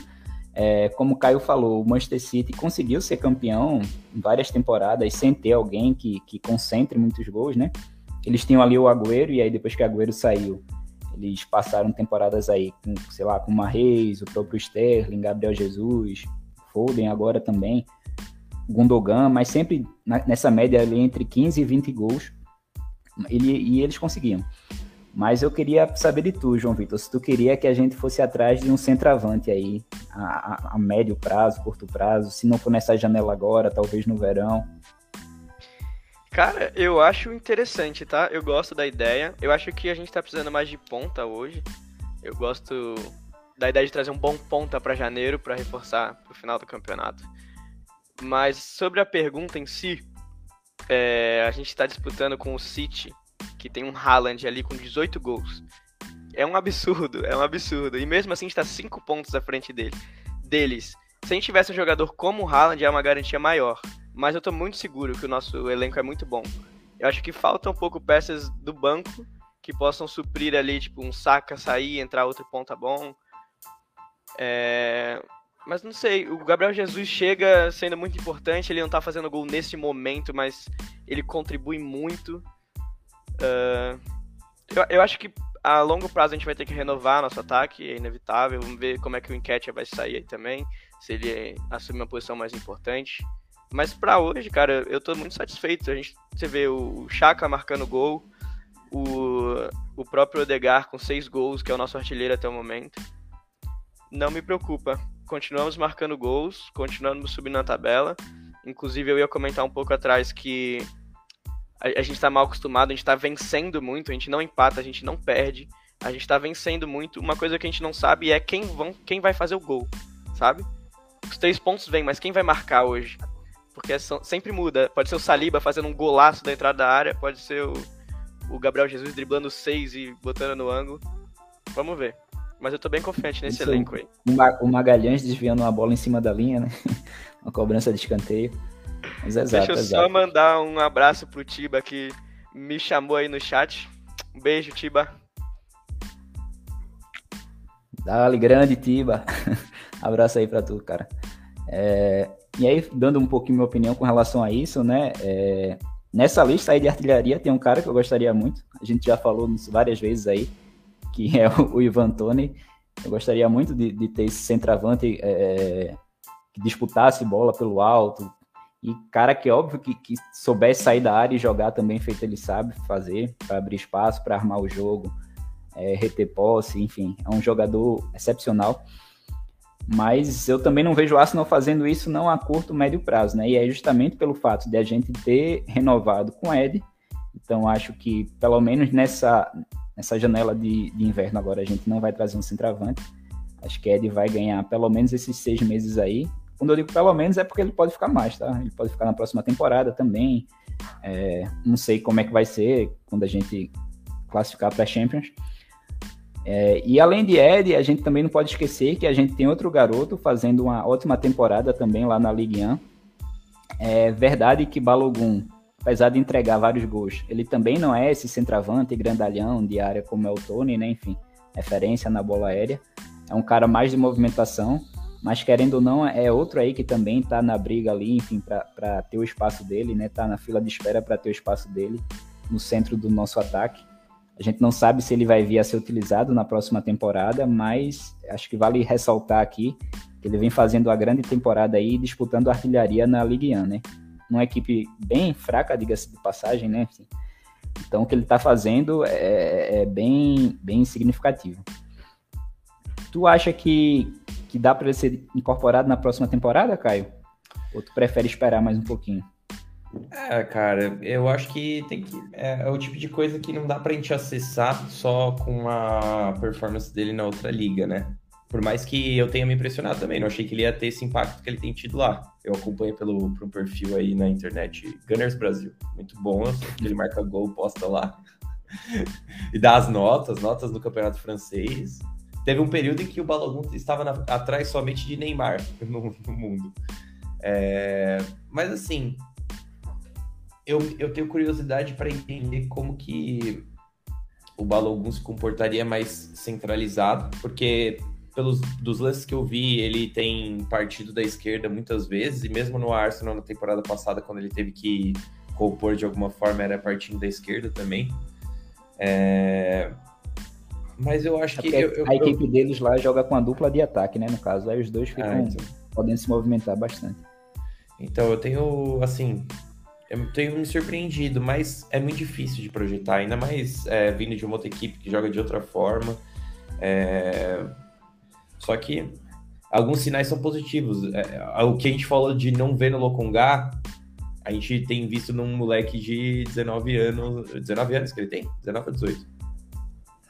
É, como o Caio falou, o Manchester City conseguiu ser campeão em várias temporadas sem ter alguém que, que concentre muitos gols, né? Eles tinham ali o Agüero, e aí depois que o Agüero saiu, eles passaram temporadas aí com, sei lá, com o Marreis, o próprio Sterling, Gabriel Jesus, Foden agora também, Gundogan, mas sempre nessa média ali entre 15 e 20 gols, ele, e eles conseguiam. Mas eu queria saber de tu, João Vitor, se tu queria que a gente fosse atrás de um centroavante aí, a, a, a médio prazo, curto prazo, se não for nessa janela agora, talvez no verão. Cara, eu acho interessante, tá? Eu gosto da ideia. Eu acho que a gente tá precisando mais de ponta hoje. Eu gosto da ideia de trazer um bom ponta para janeiro para reforçar pro final do campeonato. Mas sobre a pergunta em si, é, a gente tá disputando com o City, que tem um Haaland ali com 18 gols. É um absurdo, é um absurdo. E mesmo assim a gente tá 5 pontos à frente dele. Deles. Se a gente tivesse um jogador como o Haaland, é uma garantia maior mas eu tô muito seguro que o nosso elenco é muito bom. Eu acho que falta um pouco peças do banco que possam suprir ali, tipo, um saca sair, entrar outro ponta bom. É... Mas não sei, o Gabriel Jesus chega sendo muito importante, ele não tá fazendo gol nesse momento, mas ele contribui muito. Uh... Eu, eu acho que a longo prazo a gente vai ter que renovar nosso ataque, é inevitável. Vamos ver como é que o Enquete vai sair aí também, se ele assumir uma posição mais importante. Mas para hoje, cara, eu tô muito satisfeito. A gente, você vê o Chaka marcando gol, o, o próprio Odegar com seis gols, que é o nosso artilheiro até o momento. Não me preocupa. Continuamos marcando gols, continuamos subindo na tabela. Inclusive, eu ia comentar um pouco atrás que a, gente tá mal acostumado, a gente tá vencendo muito, a gente não empata, a gente não perde. A gente tá vencendo muito. Uma coisa que a gente não sabe é quem, vão, quem vai fazer o gol, sabe? Os três pontos vêm, mas quem vai marcar hoje? Porque sempre muda. Pode ser o Saliba fazendo um golaço da entrada da área, pode ser o, o Gabriel Jesus driblando seis e botando no ângulo. Vamos ver. Mas eu tô bem confiante nesse Isso, elenco aí. O Magalhães desviando uma bola em cima da linha, né? uma cobrança de escanteio. Mas é exato, Deixa eu exato. só mandar um abraço pro Tiba que me chamou aí no chat. Um beijo, Tiba. Dali, grande Tiba. abraço aí pra tu, cara. É, e aí, dando um pouquinho minha opinião com relação a isso, né? É, nessa lista aí de artilharia tem um cara que eu gostaria muito. A gente já falou várias vezes aí, que é o, Ivan Tony. Eu gostaria muito de, de ter esse centroavante é, que disputasse bola pelo alto. E cara que, óbvio, que, que soubesse sair da área e jogar também, feito ele sabe fazer, para abrir espaço, para armar o jogo, é, reter posse, enfim. É um jogador excepcional mas eu também não vejo o Arsenal fazendo isso não a curto, médio prazo, né? E é justamente pelo fato de a gente ter renovado com o Ed, então acho que pelo menos nessa, nessa janela de, de inverno agora a gente não vai trazer um centroavante, acho que Ed vai ganhar pelo menos esses seis meses aí, quando eu digo pelo menos é porque ele pode ficar mais, tá? Ele pode ficar na próxima temporada também, é, não sei como é que vai ser quando a gente classificar para Champions, é, e além de Ed, a gente também não pode esquecer que a gente tem outro garoto fazendo uma ótima temporada também lá na Ligue 1. É verdade que Balogun, apesar de entregar vários gols, ele também não é esse centroavante grandalhão de área como é o Tony, né? Enfim, referência na bola aérea. É um cara mais de movimentação, mas querendo ou não, é outro aí que também tá na briga ali, enfim, para ter o espaço dele, né? Tá na fila de espera para ter o espaço dele no centro do nosso ataque. A gente não sabe se ele vai vir a ser utilizado na próxima temporada, mas acho que vale ressaltar aqui que ele vem fazendo uma grande temporada aí, disputando artilharia na Ligue 1, né? Uma equipe bem fraca, diga-se de passagem, né? Então, o que ele está fazendo é, é, bem, bem significativo. Tu acha que, que dá para ele ser incorporado na próxima temporada, Caio? Ou tu prefere esperar mais um pouquinho? É, cara, eu acho que tem que. É, é o tipo de coisa que não dá pra gente acessar só com a performance dele na outra liga, né? Por mais que eu tenha me impressionado também, não achei que ele ia ter esse impacto que ele tem tido lá. Eu acompanho pelo, pelo perfil aí na internet, Gunners Brasil. Muito bom, ele marca gol, posta lá. e dá as notas, notas do campeonato francês. teve um período em que o Balogun estava na, atrás somente de Neymar no, no mundo. É, mas assim, eu, eu tenho curiosidade para entender como que o Balogun se comportaria mais centralizado, porque pelos dos lances que eu vi, ele tem partido da esquerda muitas vezes, e mesmo no Arsenal na temporada passada, quando ele teve que compor de alguma forma, era partindo da esquerda também. É... Mas eu acho é que. Eu, eu, a equipe eu... deles lá joga com a dupla de ataque, né? No caso, aí os dois ficam ah, então. podendo se movimentar bastante. Então, eu tenho, assim, eu tenho me surpreendido, mas é muito difícil de projetar, ainda mais é, vindo de uma outra equipe que joga de outra forma. É... Só que alguns sinais são positivos. É, o que a gente falou de não ver no Locongá, a gente tem visto num moleque de 19 anos. 19 anos que ele tem? 19 ou 18?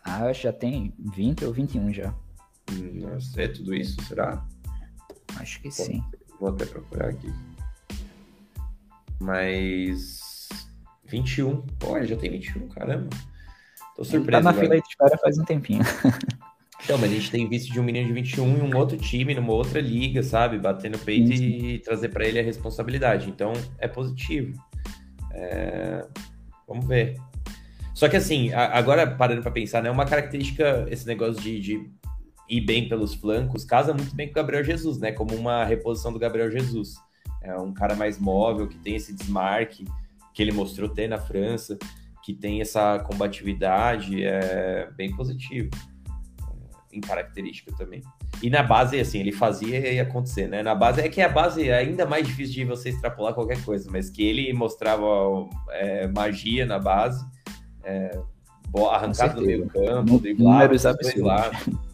Ah, já tem 20 ou 21 já. Nossa, é tudo isso, será? Acho que Pô, sim. Vou até procurar aqui. Mas 21. Pô, já tem 21, caramba. Tô surpreso. Ele tá na fila de espera faz um tempinho. Então, mas a gente tem visto de um menino de 21 em um outro time, numa outra liga, sabe? Bater no peito sim. e trazer para ele a responsabilidade. Então, é positivo. É... Vamos ver. Só que assim, agora parando para pensar, né? Uma característica, esse negócio de, de ir bem pelos flancos, casa muito bem com o Gabriel Jesus, né? Como uma reposição do Gabriel Jesus. É um cara mais móvel, que tem esse desmarque que ele mostrou ter na França, que tem essa combatividade, é bem positivo é, em característica também. E na base, assim, ele fazia e acontecer, né? Na base, é que a base é ainda mais difícil de você extrapolar qualquer coisa, mas que ele mostrava é, magia na base, é, arrancada do meio campo, números absurdos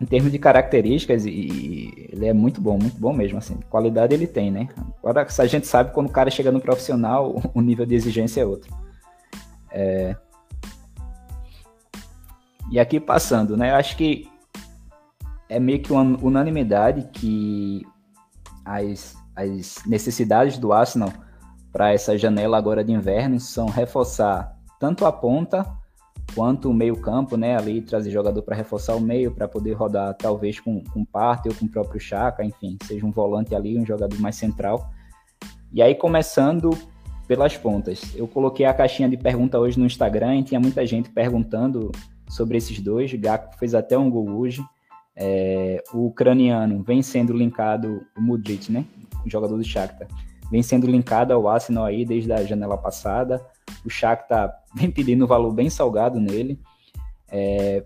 em termos de características, e, ele é muito bom, muito bom mesmo, assim. Qualidade ele tem, né? Agora, a gente sabe quando o cara chega no profissional, o nível de exigência é outro. É... E aqui passando, né? Eu acho que é meio que uma unanimidade que as, as necessidades do Arsenal para essa janela agora de inverno são reforçar tanto a ponta quanto o meio-campo, né? Ali trazer jogador para reforçar o meio, para poder rodar talvez com, com Parte ou com o próprio Chaka, enfim, seja um volante ali, um jogador mais central. E aí, começando pelas pontas. Eu coloquei a caixinha de pergunta hoje no Instagram e tinha muita gente perguntando sobre esses dois. Gaco fez até um gol hoje. É, o ucraniano vem sendo linkado, o Mudrit, né? O jogador do Shakhtar. Vem sendo linkado ao Arsenal aí desde a janela passada. O Shakhtar vem pedindo um valor bem salgado nele. É,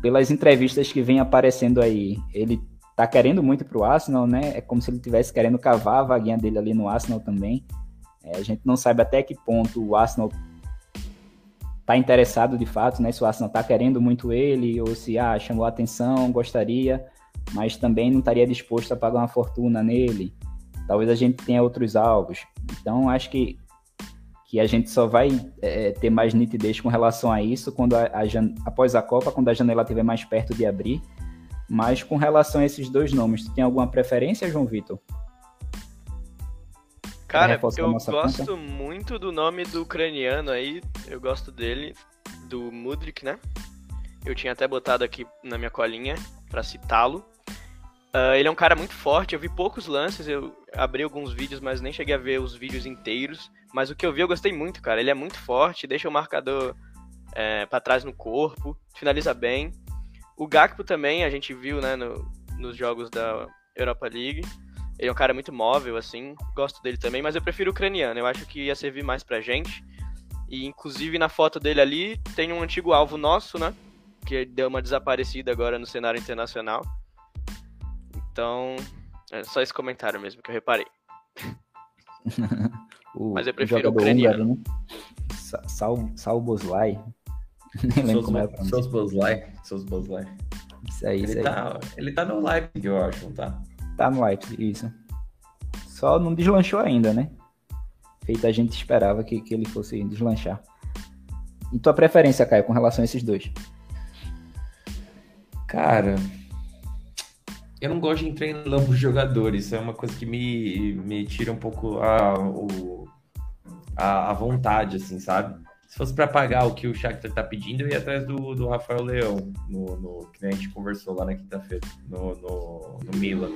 pelas entrevistas que vem aparecendo aí, ele tá querendo muito pro Arsenal, né? É como se ele estivesse querendo cavar a vaguinha dele ali no Arsenal também. É, a gente não sabe até que ponto o Arsenal tá interessado de fato, né? Se o Arsenal tá querendo muito ele ou se ah, chamou a atenção, gostaria, mas também não estaria disposto a pagar uma fortuna nele. Talvez a gente tenha outros alvos. Então acho que que a gente só vai é, ter mais nitidez com relação a isso quando a, a após a Copa, quando a janela estiver mais perto de abrir. Mas com relação a esses dois nomes, tu tem alguma preferência, João Vitor? Cara, eu gosto conta? muito do nome do ucraniano aí, eu gosto dele, do Mudrik, né? Eu tinha até botado aqui na minha colinha para citá-lo. Uh, ele é um cara muito forte, eu vi poucos lances, eu abri alguns vídeos, mas nem cheguei a ver os vídeos inteiros. Mas o que eu vi eu gostei muito, cara. Ele é muito forte, deixa o marcador é, para trás no corpo, finaliza bem. O Gakpo também, a gente viu né, no, nos jogos da Europa League. Ele é um cara muito móvel, assim, gosto dele também, mas eu prefiro o ucraniano, eu acho que ia servir mais pra gente. E inclusive na foto dele ali tem um antigo alvo nosso, né? Que deu uma desaparecida agora no cenário internacional então, é só esse comentário mesmo que eu reparei. o, Mas eu prefiro o ucraniano. Húngaro, né? Sal, Sal Boslai. Nem lembro como é a Seus Boslai. Seus Boslai. Isso aí, ele isso tá, aí. Ele tá no Leipzig, eu acho, não tá? Tá no Leipzig, isso. Só não deslanchou ainda, né? Feito a gente esperava que, que ele fosse deslanchar. E tua preferência, Caio, com relação a esses dois? Cara, eu não gosto de entrar em lambos jogadores, isso é uma coisa que me, me tira um pouco a, o, a, a vontade, assim, sabe? se fosse para pagar o que o Shakhtar tá pedindo, eu ia atrás do, do Rafael Leão, no, no, que a gente conversou lá na quinta-feira, no, no, no Milan.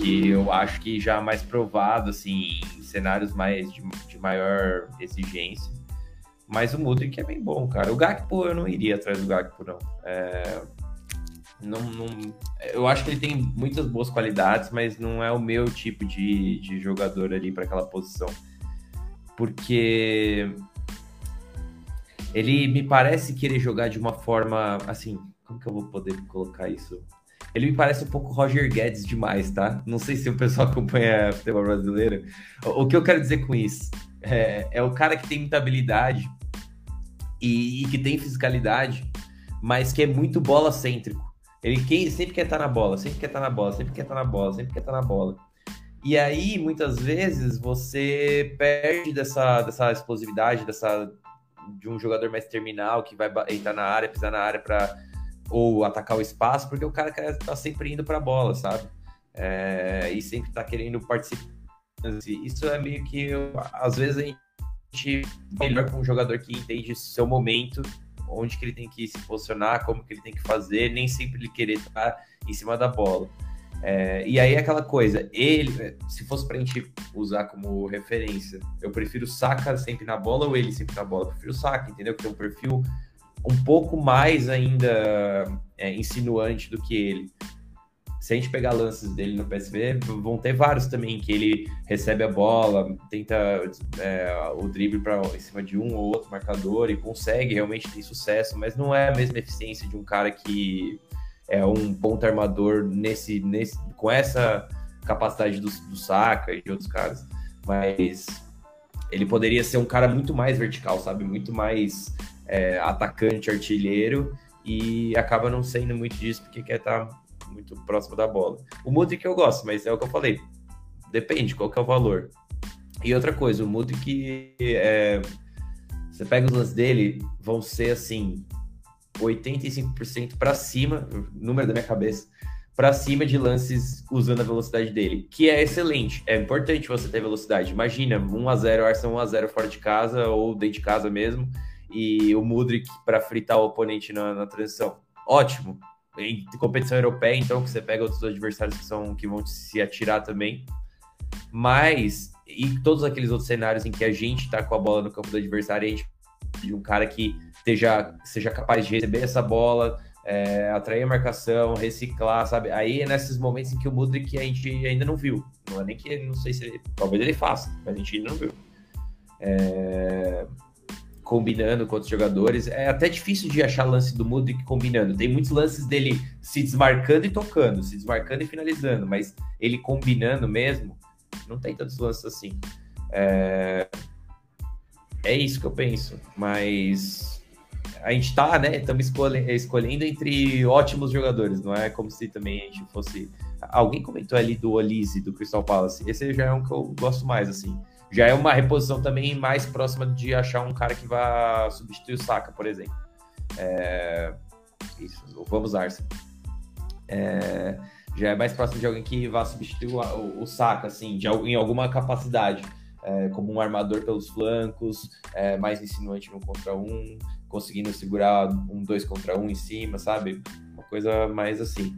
Que eu acho que já mais provado, assim, em cenários mais de, de maior exigência. Mas o Mudrik é bem bom, cara. O Gakpo eu não iria atrás do Gakpo, não. É, não, não, eu acho que ele tem muitas boas qualidades, mas não é o meu tipo de, de jogador ali para aquela posição. Porque ele me parece querer jogar de uma forma assim. Como que eu vou poder colocar isso? Ele me parece um pouco Roger Guedes demais, tá? Não sei se o pessoal acompanha futebol brasileiro. O, o que eu quero dizer com isso é, é o cara que tem muita habilidade e, e, que tem fisicalidade, mas que é muito bola cêntrico. Ele que, sempre quer estar na bola, sempre quer estar na bola, sempre quer estar na bola, sempre quer estar na bola. E aí, muitas vezes, você perde dessa, dessa explosividade, dessa de um jogador mais terminal que vai entrar na área, pisar na área para ou atacar o espaço, porque o cara tá sempre indo para a bola, sabe? É, e sempre tá querendo participar. Isso é meio que às vezes a gente melhor com um jogador que entende seu momento, onde que ele tem que se posicionar, como que ele tem que fazer, nem sempre ele querer estar em cima da bola. É, e aí aquela coisa, ele, se fosse pra gente usar como referência, eu prefiro Saka sempre na bola ou ele sempre na bola? Eu prefiro Saka, entendeu? Que tem um perfil um pouco mais ainda é, insinuante do que ele. Se a gente pegar lances dele no PSV, vão ter vários também, que ele recebe a bola, tenta é, o drible pra, em cima de um ou outro marcador e consegue realmente ter sucesso, mas não é a mesma eficiência de um cara que é um ponto armador nesse, nesse, com essa capacidade do, do Saka e de outros caras. Mas ele poderia ser um cara muito mais vertical, sabe? Muito mais é, atacante, artilheiro, e acaba não sendo muito disso porque quer estar muito próximo da bola. O Mudrik eu gosto, mas é o que eu falei. Depende, qual que é o valor. E outra coisa, o Mudrik, é, você pega os lances dele, vão ser assim, 85% para cima, número da minha cabeça, para cima de lances usando a velocidade dele, que é excelente. É importante você ter velocidade. Imagina 1 a 0 Arsenal 1 a 0 fora de casa ou dentro de casa mesmo, e o Mudrik para fritar o oponente na, na transição. Ótimo. Em competição europeia, então, que você pega outros adversários que são que vão se atirar também. Mas e todos aqueles outros cenários em que a gente está com a bola no campo do adversário, a gente de um cara que esteja, seja capaz de receber essa bola, é, atrair a marcação, reciclar, sabe? Aí é nesses momentos em que o Mudrik a gente ainda não viu. Não é nem que, não sei se ele, talvez ele faça, mas a gente ainda não viu. É, combinando com outros jogadores. É até difícil de achar lance do Mudrik combinando. Tem muitos lances dele se desmarcando e tocando, se desmarcando e finalizando, mas ele combinando mesmo, não tem tantos lances assim. É, é isso que eu penso, mas a gente tá, né? Estamos escolhendo, entre ótimos jogadores, não é como se também a gente fosse. Alguém comentou ali do Olise, do Crystal Palace. Esse já é um que eu gosto mais, assim. Já é uma reposição também mais próxima de achar um cara que vá substituir o Saka, por exemplo. É... Isso, vamos Arsenal. É... Já é mais próximo de alguém que vá substituir o, o, o Saka, assim, de, em alguma capacidade é, como um armador pelos flancos, é, mais insinuante no contra um, conseguindo segurar um dois contra um em cima, sabe? Uma coisa mais assim.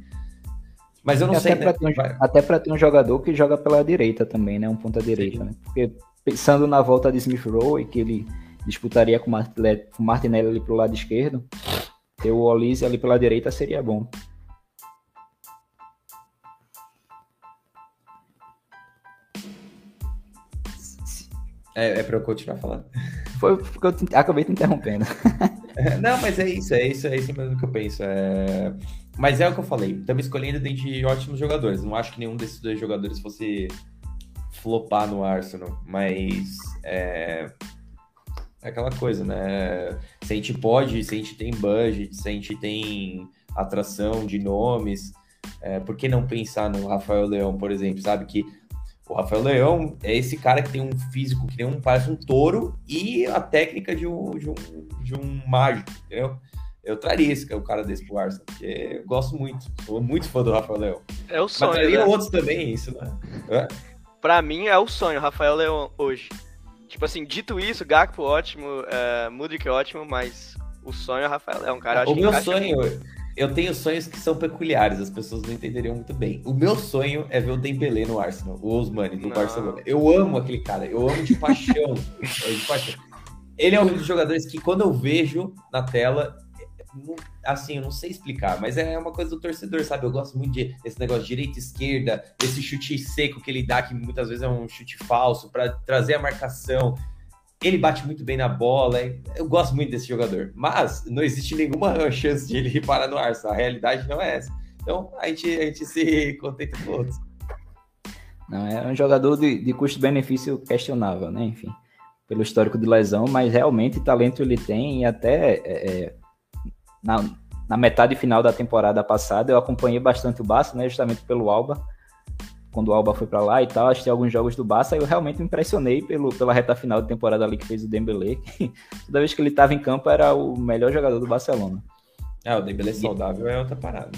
Mas eu não sei, até né? Pra um, até para ter um jogador que joga pela direita também, né? Um ponta direita, né? Porque pensando na volta de Smith Rowe, que ele disputaria com o Martinelli ali pro lado esquerdo, ter o Olise ali pela direita seria bom. É, é para eu continuar falando. Foi porque eu te, acabei te interrompendo. Não, mas é isso, é isso, é isso mesmo que eu penso. É... Mas é o que eu falei, estamos escolhendo de ótimos jogadores. Não acho que nenhum desses dois jogadores fosse flopar no Arsenal, mas é... é aquela coisa, né? Se a gente pode, se a gente tem budget, se a gente tem atração de nomes, é, por que não pensar no Rafael Leão, por exemplo, sabe? Que o Rafael Leão é esse cara que tem um físico que tem um, parece um touro e a técnica de um, de um, de um mágico, entendeu? Eu traria esse um cara desse pro Arsenal, porque eu gosto muito. Sou muito fã do Rafael Leão. É o sonho. Mas traria né? outros também, isso, né? É? Pra mim é o sonho, Rafael Leão hoje. Tipo assim, dito isso, Gakpo ótimo, uh, Mudrik ótimo, mas o sonho é o Rafael Leão, cara. o meu sonho, eu tenho sonhos que são peculiares, as pessoas não entenderiam muito bem. O meu sonho é ver o Dembélé no Arsenal, o Osmani do não. Barcelona. Eu amo aquele cara, eu amo de paixão. de paixão. Ele é um dos jogadores que quando eu vejo na tela, assim, eu não sei explicar, mas é uma coisa do torcedor, sabe? Eu gosto muito de, desse negócio de direita esquerda, desse chute seco que ele dá, que muitas vezes é um chute falso, para trazer a marcação. Ele bate muito bem na bola. Eu gosto muito desse jogador. Mas não existe nenhuma chance de ele parar no Arsenal. A realidade não é essa. Então a gente, a gente se contenta com outros. Não, é um jogador de, de custo-benefício questionável, né? Enfim, pelo histórico de lesão, mas realmente talento ele tem e até é, é, na, na metade final da temporada passada eu acompanhei bastante o Barça, né? Justamente pelo Alba quando o Alba foi para lá e tal, assisti alguns jogos do Barça, eu realmente me impressionei pelo, pela reta final de temporada ali que fez o Dembélé. Toda vez que ele estava em campo era o melhor jogador do Barcelona. É, o Dembélé saudável é outra parada.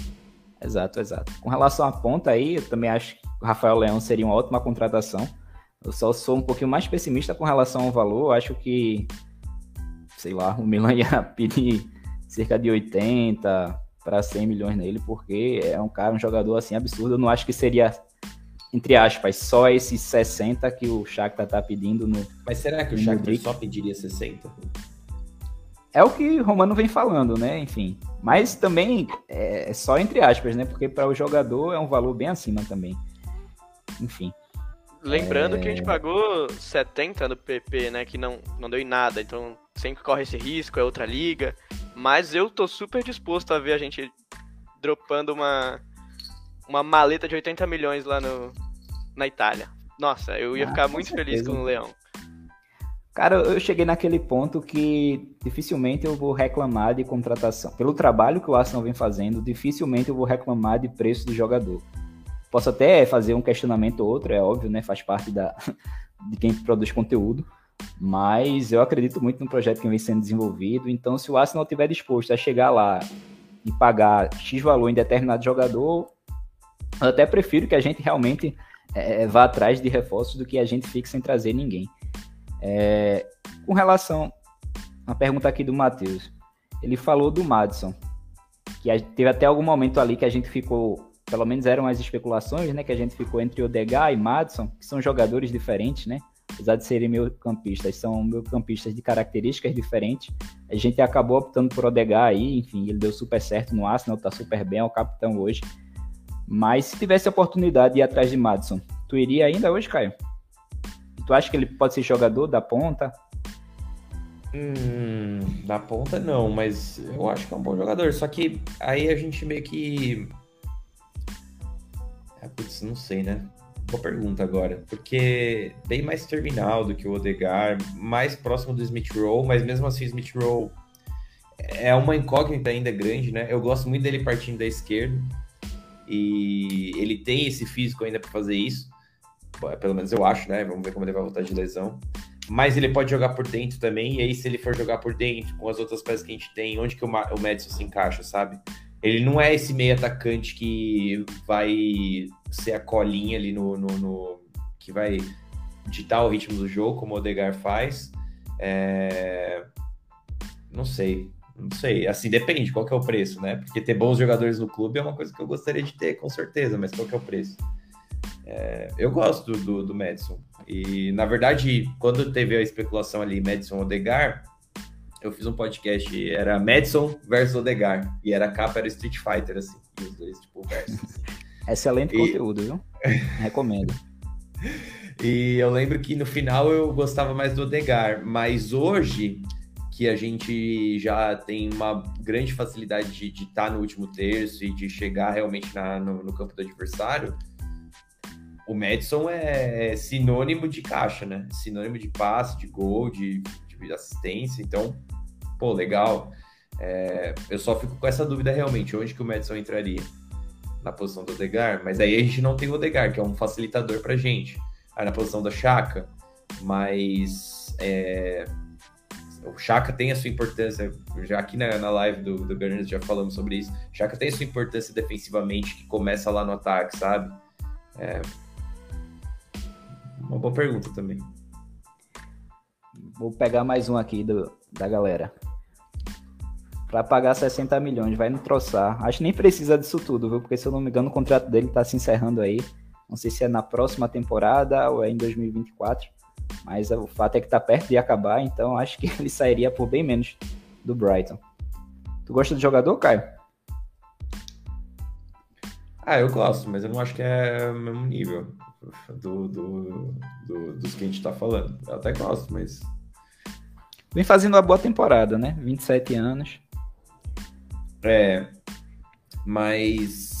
Exato, exato. Com relação à ponta aí, eu também acho que o Rafael Leão seria uma ótima contratação. Eu só sou um pouquinho mais pessimista com relação ao valor. Eu acho que, sei lá, o Milan ia pedir cerca de 80 para 100 milhões nele, porque é um cara, um jogador assim absurdo. Eu não acho que seria entre aspas, só esses 60 que o Shakhtar tá pedindo no. Mas será que o Shakhtar só pediria 60? É o que o Romano vem falando, né? Enfim. Mas também é só entre aspas, né? Porque para o jogador é um valor bem acima também. Enfim. Lembrando é... que a gente pagou 70 no PP, né? Que não, não deu em nada. Então sempre corre esse risco, é outra liga. Mas eu tô super disposto a ver a gente dropando uma, uma maleta de 80 milhões lá no, na Itália. Nossa, eu ia ah, ficar muito certeza. feliz com o Leão. Cara, eu cheguei naquele ponto que dificilmente eu vou reclamar de contratação. Pelo trabalho que o Arsenal vem fazendo, dificilmente eu vou reclamar de preço do jogador. Posso até fazer um questionamento ou outro, é óbvio, né? Faz parte da, de quem produz conteúdo. Mas eu acredito muito no projeto que vem sendo desenvolvido. Então, se o Arsenal estiver disposto a chegar lá e pagar X valor em determinado jogador, eu até prefiro que a gente realmente é, é, vá atrás de reforços do que a gente fique sem trazer ninguém. É, com relação à pergunta aqui do Matheus, ele falou do Madison, que teve até algum momento ali que a gente ficou, pelo menos eram as especulações, né, que a gente ficou entre Odegar e Madison, que são jogadores diferentes, né? Apesar de serem meio campistas, são meio campistas de características diferentes. A gente acabou optando por Odegar aí, enfim, ele deu super certo no Arsenal, tá super bem, é o capitão hoje. Mas se tivesse a oportunidade de ir atrás de Madison, tu iria ainda hoje, Caio? Tu acha que ele pode ser jogador da ponta? Hum, da ponta não, mas eu acho que é um bom jogador. Só que aí a gente meio que. É, putz, não sei, né? Boa pergunta agora. Porque bem mais terminal do que o Odegar, mais próximo do Smith Rowe, mas mesmo assim Smith Rowe é uma incógnita ainda grande, né? Eu gosto muito dele partindo da esquerda e ele tem esse físico ainda para fazer isso. Pelo menos eu acho, né? Vamos ver como ele vai voltar de lesão. Mas ele pode jogar por dentro também, e aí se ele for jogar por dentro, com as outras peças que a gente tem, onde que o, o Madison se encaixa, sabe? Ele não é esse meio atacante que vai ser a colinha ali no, no, no que vai ditar o ritmo do jogo, como o Odegar faz. É... Não sei. Não sei, assim, depende qual que é o preço, né? Porque ter bons jogadores no clube é uma coisa que eu gostaria de ter, com certeza, mas qual que é o preço? É, eu gosto do, do, do, Madison. E, na verdade, quando teve a especulação ali, Madison Odegar, eu fiz um podcast, era Madison versus Odegar, e era a capa, era Street Fighter, assim, os dois, tipo, versus. Assim. Excelente e... conteúdo, viu? Recomendo. E eu lembro que no final eu gostava mais do Odegar, mas hoje que a gente já tem uma grande facilidade de estar tá no último terço e de chegar realmente na, no, no, campo do adversário, o Madison é sinônimo de caixa, né? Sinônimo de passe, de gol, de, de assistência. Então, pô, legal. É, eu só fico com essa dúvida realmente, onde que o Madison entraria na posição do Odegar, mas aí a gente não tem o Odegar, que é um facilitador pra gente. Aí na posição da Chaka, mas é, o Chaka tem a sua importância, já aqui na, na live do, do Gunners já falamos sobre isso. Chaka tem a sua importância defensivamente, que começa lá no ataque, sabe? É... Uma boa pergunta também. vou pegar mais um aqui do, da galera. Para pagar 60 milhões, vai no troçar. Acho que nem precisa disso tudo, viu? Porque se eu não me engano, o contrato dele tá se encerrando aí. Não sei se é na próxima temporada ou é em 2024. Mas o fato é que tá perto de acabar, então acho que ele sairia por bem menos do Brighton. Tu gosta do jogador, Caio? Ah, eu gosto, mas eu não acho que é o mesmo nível do, do, do, dos que a gente tá falando. Eu até gosto, mas. Vem fazendo uma boa temporada, né? 27 anos. É. Mas.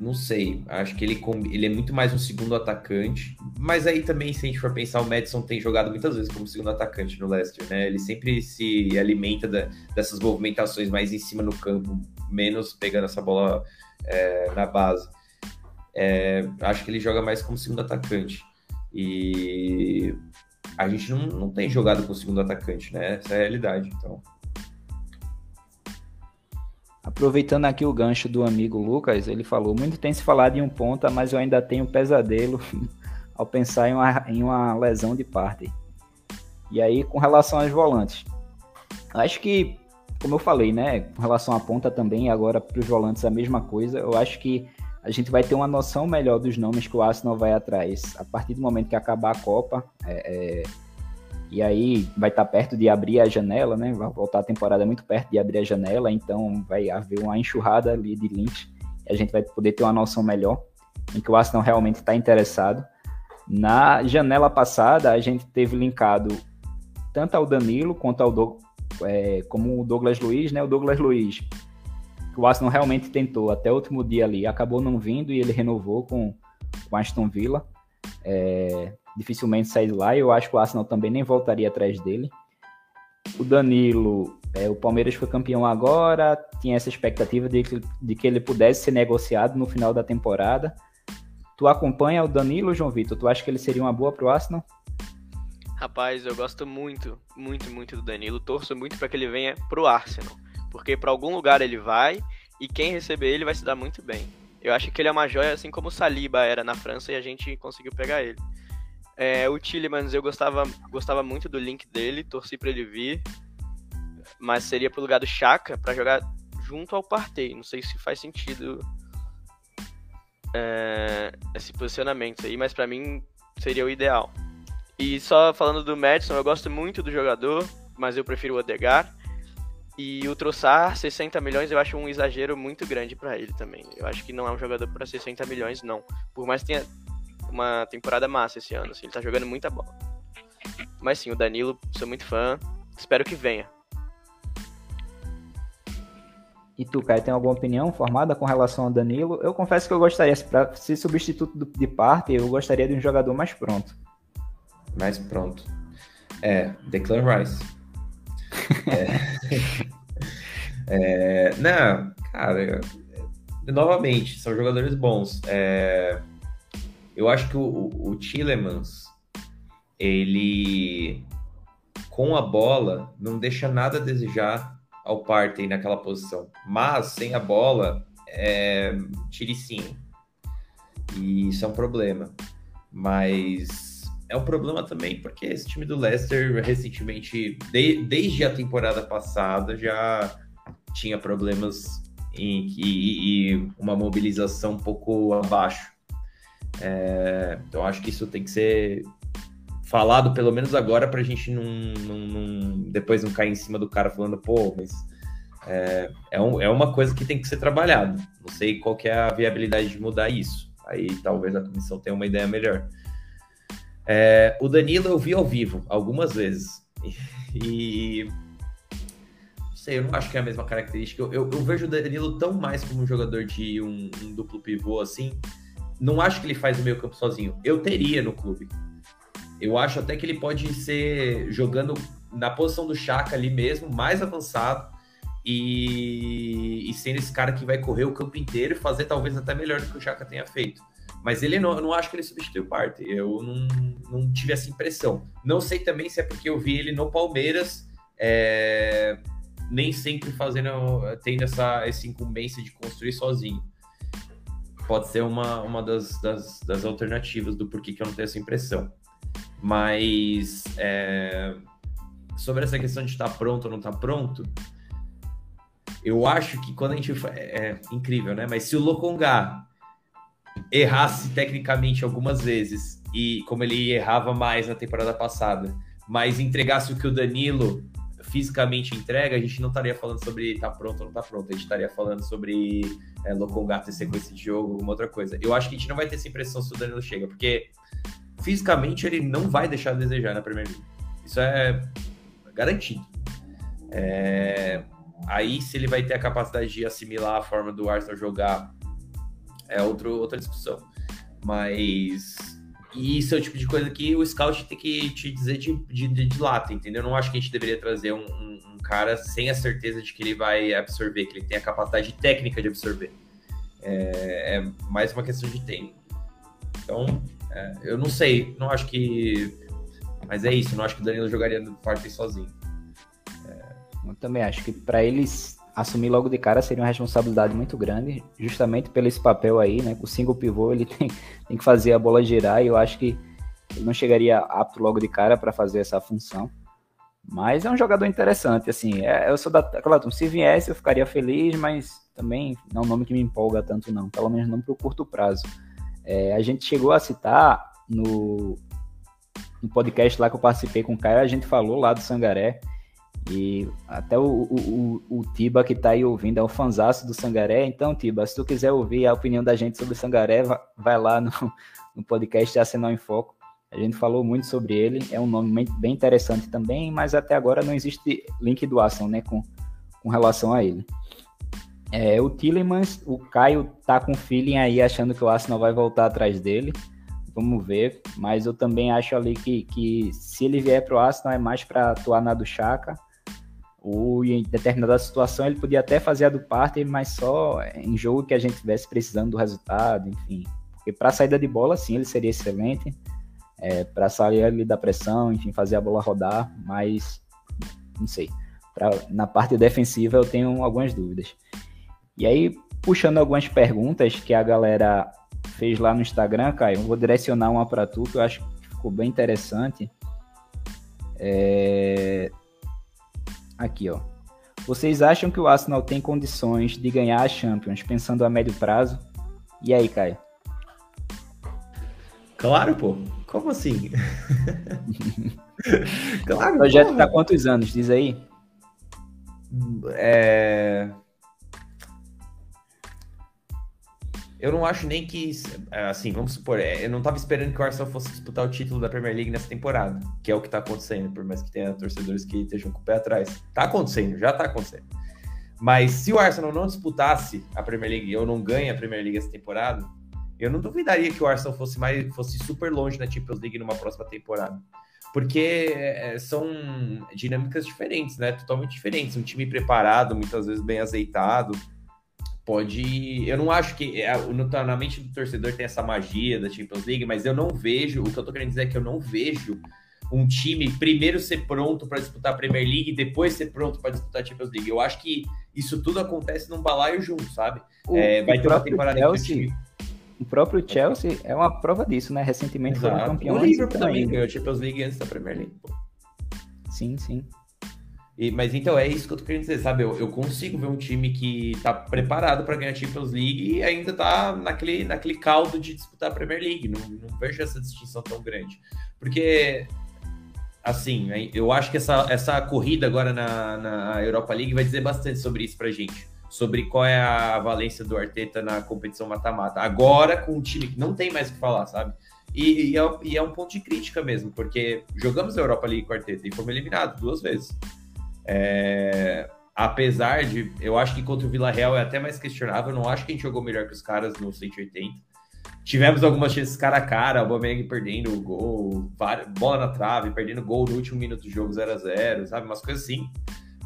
Não sei. Acho que ele, ele é muito mais um segundo atacante. Mas aí também, se a gente for pensar, o Madison tem jogado muitas vezes como segundo atacante no Leicester, né? Ele sempre se alimenta da, dessas movimentações mais em cima no campo, menos pegando essa bola é, na base. É, acho que ele joga mais como segundo atacante. E a gente não, não tem jogado com segundo atacante, né? Essa é a realidade, então. Aproveitando aqui o gancho do amigo Lucas, ele falou: muito tem se falado em um ponta, mas eu ainda tenho pesadelo ao pensar em uma, em uma lesão de parte. E aí, com relação aos volantes, acho que como eu falei, né, com relação à ponta também, agora para os volantes a mesma coisa, eu acho que a gente vai ter uma noção melhor dos nomes que o Arsenal vai atrás a partir do momento que acabar a Copa. É, é, e aí vai estar tá perto de abrir a janela, né? Vai voltar a temporada muito perto de abrir a janela, então vai haver uma enxurrada ali de links e a gente vai poder ter uma noção melhor em que o Arsenal realmente está interessado. Na janela passada, a gente teve linkado tanto ao Danilo quanto ao, do, é, como o Douglas Luiz, né? O Douglas Luiz, o Arsenal realmente tentou até o último dia ali, acabou não vindo e ele renovou com o Aston Villa. É, dificilmente sai de lá. Eu acho que o Arsenal também nem voltaria atrás dele. O Danilo, é, o Palmeiras foi campeão agora, tinha essa expectativa de que, de que ele pudesse ser negociado no final da temporada. Tu acompanha o Danilo, João Vitor? Tu acha que ele seria uma boa pro Arsenal? Rapaz, eu gosto muito, muito, muito do Danilo. Torço muito para que ele venha pro Arsenal. Porque para algum lugar ele vai e quem receber ele vai se dar muito bem. Eu acho que ele é uma joia, assim como o Saliba era na França e a gente conseguiu pegar ele. É, o Tillemans, eu gostava, gostava muito do link dele, torci para ele vir. Mas seria pro lugar do Chaka para jogar junto ao Partey. Não sei se faz sentido é, esse posicionamento aí, mas para mim seria o ideal. E só falando do Madison, eu gosto muito do jogador, mas eu prefiro o Odegar. E o Troçar, 60 milhões, eu acho um exagero muito grande para ele também. Eu acho que não é um jogador para 60 milhões, não. Por mais que tenha uma temporada massa esse ano, assim, ele tá jogando muita bola. Mas sim, o Danilo, sou muito fã, espero que venha. E tu, Caio, tem alguma opinião formada com relação ao Danilo? Eu confesso que eu gostaria, para ser substituto de parte, eu gostaria de um jogador mais pronto mais pronto. É, Declan Rice. é, é, não, cara, novamente, são jogadores bons. É, eu acho que o, o Tillemans, ele com a bola não deixa nada a desejar ao Partey naquela posição. Mas sem a bola é tiricinho. E isso é um problema. Mas é um problema também porque esse time do Leicester recentemente, de, desde a temporada passada, já tinha problemas em, e, e uma mobilização um pouco abaixo. É, então acho que isso tem que ser falado pelo menos agora para a gente não, não, não, depois não cair em cima do cara falando, pô, mas é, é, um, é uma coisa que tem que ser trabalhado. Não sei qual é a viabilidade de mudar isso. Aí talvez a comissão tenha uma ideia melhor. É, o Danilo eu vi ao vivo algumas vezes. E. Não sei, eu não acho que é a mesma característica. Eu, eu, eu vejo o Danilo tão mais como um jogador de um, um, duplo pivô assim. Não acho que ele faz o meio campo sozinho. Eu teria no clube. Eu acho até que ele pode ser jogando na posição do Chaka ali mesmo, mais avançado. E, e sendo esse cara que vai correr o campo inteiro e fazer talvez até melhor do que o Chaka tenha feito. Mas ele não, eu não acho que ele substituiu o Partey. Eu não, não tive essa impressão. Não sei também se é porque eu vi ele no Palmeiras, é, nem sempre fazendo, tendo essa, essa incumbência de construir sozinho. Pode ser uma, uma das, das, das alternativas do porquê que eu não tenho essa impressão. Mas é, sobre essa questão de estar pronto ou não estar pronto, eu acho que quando a gente. É, é incrível, né? Mas se o Lokonga errasse tecnicamente algumas vezes, e como ele errava mais na temporada passada, mas entregasse o que o Danilo fisicamente entrega, a gente não estaria falando sobre tá pronto ou não tá pronto, a gente estaria falando sobre é, Lokonga ter sequência de jogo, alguma outra coisa. Eu acho que a gente não vai ter essa impressão se o Danilo chega, porque fisicamente ele não vai deixar a desejar na Premier League. Isso é garantido. É... Aí, se ele vai ter a capacidade de assimilar a forma do Arsenal jogar, é outro, outra discussão. Mas isso é o tipo de coisa que o scout tem que te dizer de, de, de lata, entendeu? Eu não acho que a gente deveria trazer um, um, um, cara sem a certeza de que ele vai absorver, que ele tem a capacidade técnica de absorver. É, é mais uma questão de tempo. Então, é, eu não sei, não acho que. Mas é isso, não acho que o Danilo jogaria no Partey sozinho. Eu também acho que para eles assumir logo de cara seria uma responsabilidade muito grande, justamente pelo esse papel aí, né? O single pivô ele tem, tem que fazer a bola girar e eu acho que ele não chegaria apto logo de cara para fazer essa função. Mas é um jogador interessante, assim. É, eu sou da. Claro, se viesse eu ficaria feliz, mas também não é um nome que me empolga tanto, não. Pelo menos não para o curto prazo. É, a gente chegou a citar no, no podcast lá que eu participei com o Caio, a gente falou lá do Sangaré e até o, o, o, o Tiba que tá aí ouvindo é o fanzaço do Sangaré. Então, Tiba, se tu quiser ouvir a opinião da gente sobre o Sangaré, vai lá no, no podcast Arsenal em Foco. A gente falou muito sobre ele, é um nome bem interessante também, mas até agora não existe link do Arsenal, né, com, com relação a ele. É, o Tillemans, o Caio tá com feeling aí, achando que o Arsenal vai voltar atrás dele. Vamos ver, mas eu também acho ali que, que se ele vier para o Arsenal é mais para atuar na do Chaka ou em determinada situação ele podia até fazer a do Partey, mas só em jogo que a gente estivesse precisando do resultado, enfim. Porque para saída de bola, sim, ele seria excelente. É, para sair ali da pressão, enfim, fazer a bola rodar, mas não sei. Pra, na parte defensiva eu tenho algumas dúvidas. E aí, puxando algumas perguntas que a galera fez lá no Instagram, Caio, eu vou direcionar uma para tu, que eu acho que ficou bem interessante. É, Aqui, ó. Vocês acham que o Arsenal tem condições de ganhar a Champions pensando a médio prazo? E aí, Caio? Claro, pô. Como assim? claro. O projeto porra. tá quantos anos? Diz aí. É... eu não acho nem que. É, assim, vamos supor, é, eu não estava esperando que o Arsenal fosse disputar o título da Premier League nessa temporada, que é o que está acontecendo, por mais que tenha torcedores que estejam com o pé atrás. Está acontecendo, já está acontecendo. Mas se o Arsenal não disputasse a Premier League ou não ganha a Premier League essa temporada, eu não duvidaria que o Arsenal fosse mais fosse super longe na Champions League numa próxima temporada. Porque é, são dinâmicas diferentes, né? Totalmente diferentes. Um time preparado, muitas vezes bem azeitado, pode. Eu não acho que é, na mente do torcedor tem essa magia da Champions League, mas eu não vejo. O que eu tô querendo dizer é que eu não vejo um time primeiro ser pronto para disputar a Premier League e depois ser pronto para disputar a Champions League. Eu acho que isso tudo acontece num balaio junto, sabe? O, é, vai ter uma temporada Chelsea, O próprio Chelsea é uma prova disso, né? Recentemente Exato. foram campeões. O Liverpool também ganhou a Champions League antes da Premier League. Sim, sim. E, mas então é isso que eu tô querendo dizer, sabe? Eu, eu consigo ver um time que tá preparado para ganhar a Champions League e ainda tá naquele, naquele caldo de disputar a Premier League. Não, não vejo essa distinção tão grande. Porque, assim, eu acho que essa, essa corrida agora na, na Europa League vai dizer bastante sobre isso pra gente. Sobre qual é a valência do Arteta na competição mata-mata. Agora, com um time que não tem mais o que falar, sabe? E, e, é, e, é, um ponto de crítica mesmo, porque jogamos a Europa League com o Arteta e fomos eliminados duas vezes. É, apesar de, eu acho que contra o Vila Real é até mais questionável, eu não acho que a gente jogou melhor que os caras no 180. Tivemos algumas chances cara a cara, o Aubameyang perdendo o gol, bola na trave, perdendo gol no último minuto do jogo 0 a 0 sabe? Umas coisas assim.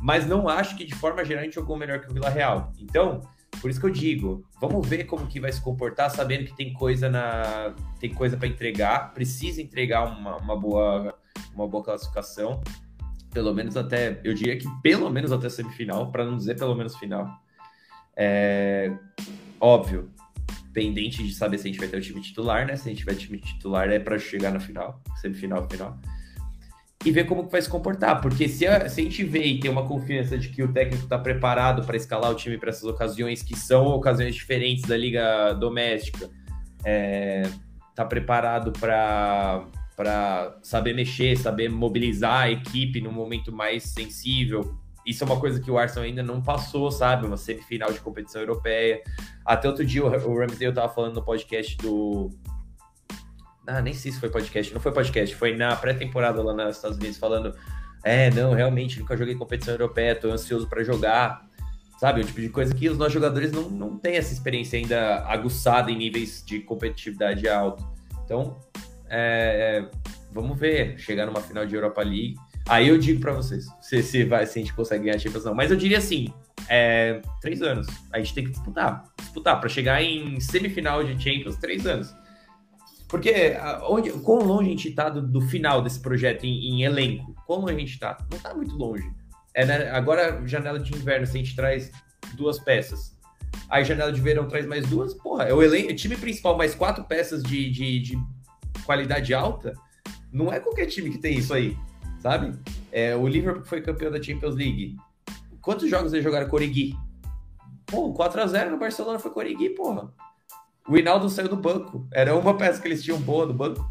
Mas não acho que de forma geral a gente jogou melhor que o Vila Real. Então, por isso que eu digo, vamos ver como que vai se comportar, sabendo que tem coisa na tem coisa para entregar, precisa entregar uma, uma boa uma boa classificação pelo menos até, eu diria que pelo menos até semifinal, para não dizer pelo menos final. É, óbvio, pendente de saber se a gente vai ter o time titular, né? Se a gente tiver time titular é para chegar na final, semifinal, final. E ver como que vai se comportar, porque se a, se a gente vê e tem uma confiança de que o técnico está preparado para escalar o time para essas ocasiões que são ocasiões diferentes da liga doméstica, é, tá preparado para para saber mexer, saber mobilizar a equipe no momento mais sensível. Isso é uma coisa que o Arsenal ainda não passou, sabe? Uma semifinal de competição europeia. Até outro dia o Ramsdale tava falando no podcast do. Ah, nem sei se foi podcast, não foi podcast, foi na pré-temporada lá nos Estados Unidos falando: é, não, realmente nunca joguei competição europeia, tô ansioso para jogar. Sabe? O tipo de coisa que os nossos jogadores não, não têm essa experiência ainda aguçada em níveis de competitividade alto. Então, é, é, vamos ver, chegar numa final de Europa League. Aí eu digo para vocês se, se, vai, se a gente consegue ganhar a Champions não. Mas eu diria assim, é, três anos. A gente tem que disputar. Disputar para chegar em semifinal de Champions, três anos. Porque onde, quão longe a gente tá do, do final desse projeto em, em, elenco? Quão longe a gente tá? Não tá muito longe. É, né? Agora, janela de inverno, se a gente traz duas peças. Aí, janela de verão traz mais duas. Porra, é o elenco, time principal mais quatro peças de, de, de qualidade alta, não é qualquer time que tem isso aí, sabe? É, o Liverpool foi campeão da Champions League. Quantos jogos eles jogaram com Origi? Pô, 4x0 no Barcelona foi com Origi, porra. O Hinaldo saiu do banco. Era uma peça que eles tinham boa no banco.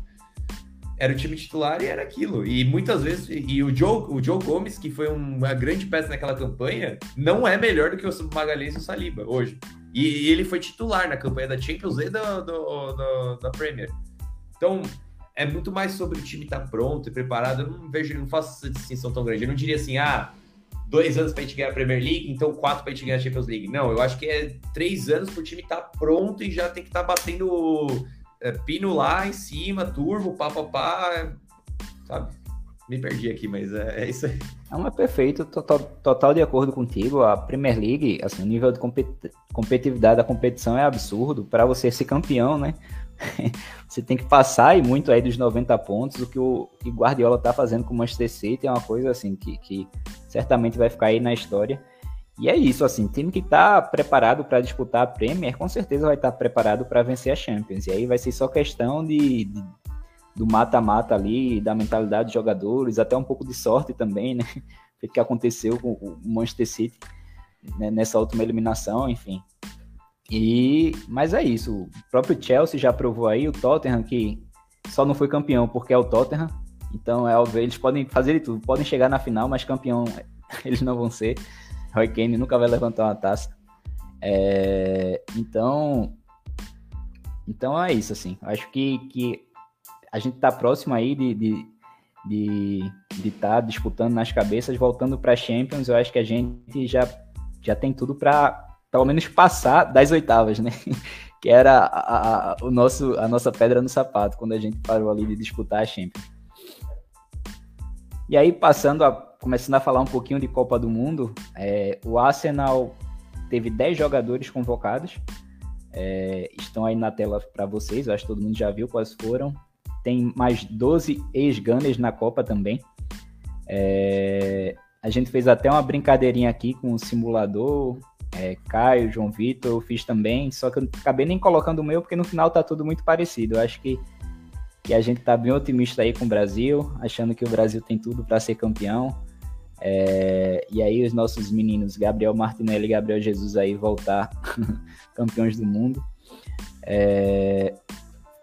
Era o time titular e era aquilo. E muitas vezes. E o Joe, o Joe Gomes, que foi uma grande peça naquela campanha, não é melhor do que o Magalhães e o Saliba hoje. E, ele foi titular na campanha da Champions e do, da Premier. Então, é muito mais sobre o time estar tá pronto e preparado. Eu não vejo, não faço essa distinção tão grande. Eu não diria assim, ah, dois anos para a gente ganhar a Premier League, então quatro para a gente ganhar a Champions League. Não, eu acho que é três anos para o time estar tá pronto e já tem que estar tá batendo é, pino lá em cima, turbo, pá, pá, pá, sabe? Me perdi aqui, mas é, é isso aí. Não, é perfeito, total, total de acordo contigo. A Premier League, assim, o nível de competitividade da competição é absurdo. Para você ser campeão, né? você tem que passar e muito aí dos 90 pontos. O que o que Guardiola tá fazendo com o Manchester City é uma coisa assim que, que certamente vai ficar aí na história. E é isso, assim, time que tá preparado para disputar a Premier, com certeza vai estar tá preparado para vencer a Champions. E aí vai ser só questão de, de do mata-mata ali, da mentalidade dos jogadores, até um pouco de sorte também, né? O que aconteceu com o Manchester City né? nessa última eliminação, enfim. E, mas é isso. O próprio Chelsea já provou aí, o Tottenham que só não foi campeão porque é o Tottenham. Então é óbvio, eles podem fazer de tudo, podem chegar na final, mas campeão eles não vão ser. Roy Kane nunca vai levantar uma taça. É, então, então é isso assim. Acho que, que a gente tá próximo aí de de de estar tá disputando nas cabeças, voltando para Champions. Eu acho que a gente já já tem tudo para pelo menos passar das oitavas, né? que era a, a, o nosso, a nossa pedra no sapato, quando a gente parou ali de disputar a Champions. E aí, passando a, começando a falar um pouquinho de Copa do Mundo, é, o Arsenal teve 10 jogadores convocados, é, estão aí na tela para vocês, eu acho que todo mundo já viu quais foram. Tem mais 12 ex-gunners na Copa também. É, a gente fez até uma brincadeirinha aqui com o simulador, é, Caio, João Vitor, eu fiz também, só que eu acabei nem colocando o meu, porque no final tá tudo muito parecido. Eu acho que, que a gente tá bem otimista aí com o Brasil, achando que o Brasil tem tudo para ser campeão. É, e aí os nossos meninos, Gabriel Martinelli e Gabriel Jesus aí voltar campeões do mundo. É,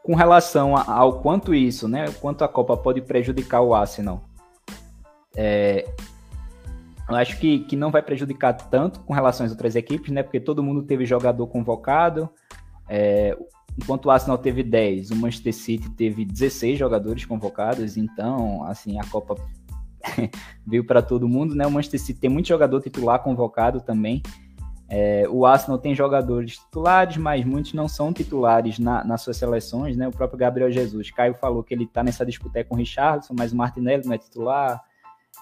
com relação ao quanto isso, né, quanto a Copa pode prejudicar o Arsenal, é, eu acho que, que não vai prejudicar tanto com relação às outras equipes, né? Porque todo mundo teve jogador convocado. É, enquanto o Arsenal teve 10, o Manchester City teve 16 jogadores convocados. Então, assim, a Copa veio para todo mundo, né? O Manchester City tem muito jogador titular convocado também. É, o Arsenal tem jogadores titulares, mas muitos não são titulares na, nas suas seleções, né? O próprio Gabriel Jesus. Caio falou que ele está nessa disputa com o Richardson, mas o Martinelli não é titular.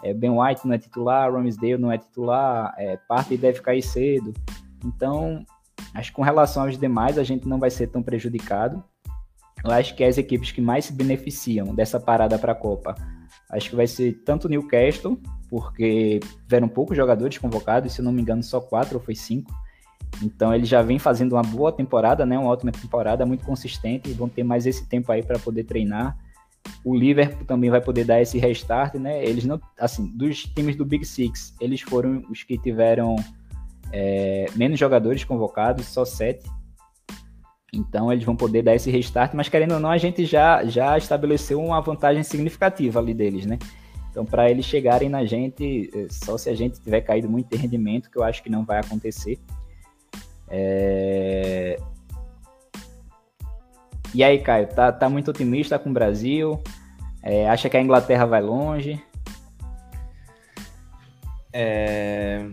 É, ben White não é titular, Ramsdale não é titular, é, Partey deve cair cedo. Então, acho que com relação aos demais, a gente não vai ser tão prejudicado. Eu acho que as equipes que mais se beneficiam dessa parada para a Copa, acho que vai ser tanto o Newcastle, porque tiveram poucos jogadores convocados, se eu não me engano, só quatro ou foi cinco. Então ele já vem fazendo uma boa temporada, né? Uma ótima temporada, muito consistente, e vão ter mais esse tempo aí para poder treinar. O Liverpool também vai poder dar esse restart, né? Eles não, assim, dos times do Big Six, eles foram os que tiveram é, menos jogadores convocados, só sete. Então eles vão poder dar esse restart, mas querendo ou não, a gente já, já estabeleceu uma vantagem significativa ali deles, né? Então, para eles chegarem na gente, é, só se a gente tiver caído muito em rendimento, que eu acho que não vai acontecer. É... E aí, Caio, tá, tá muito otimista com o Brasil? É, acha que a Inglaterra vai longe? É...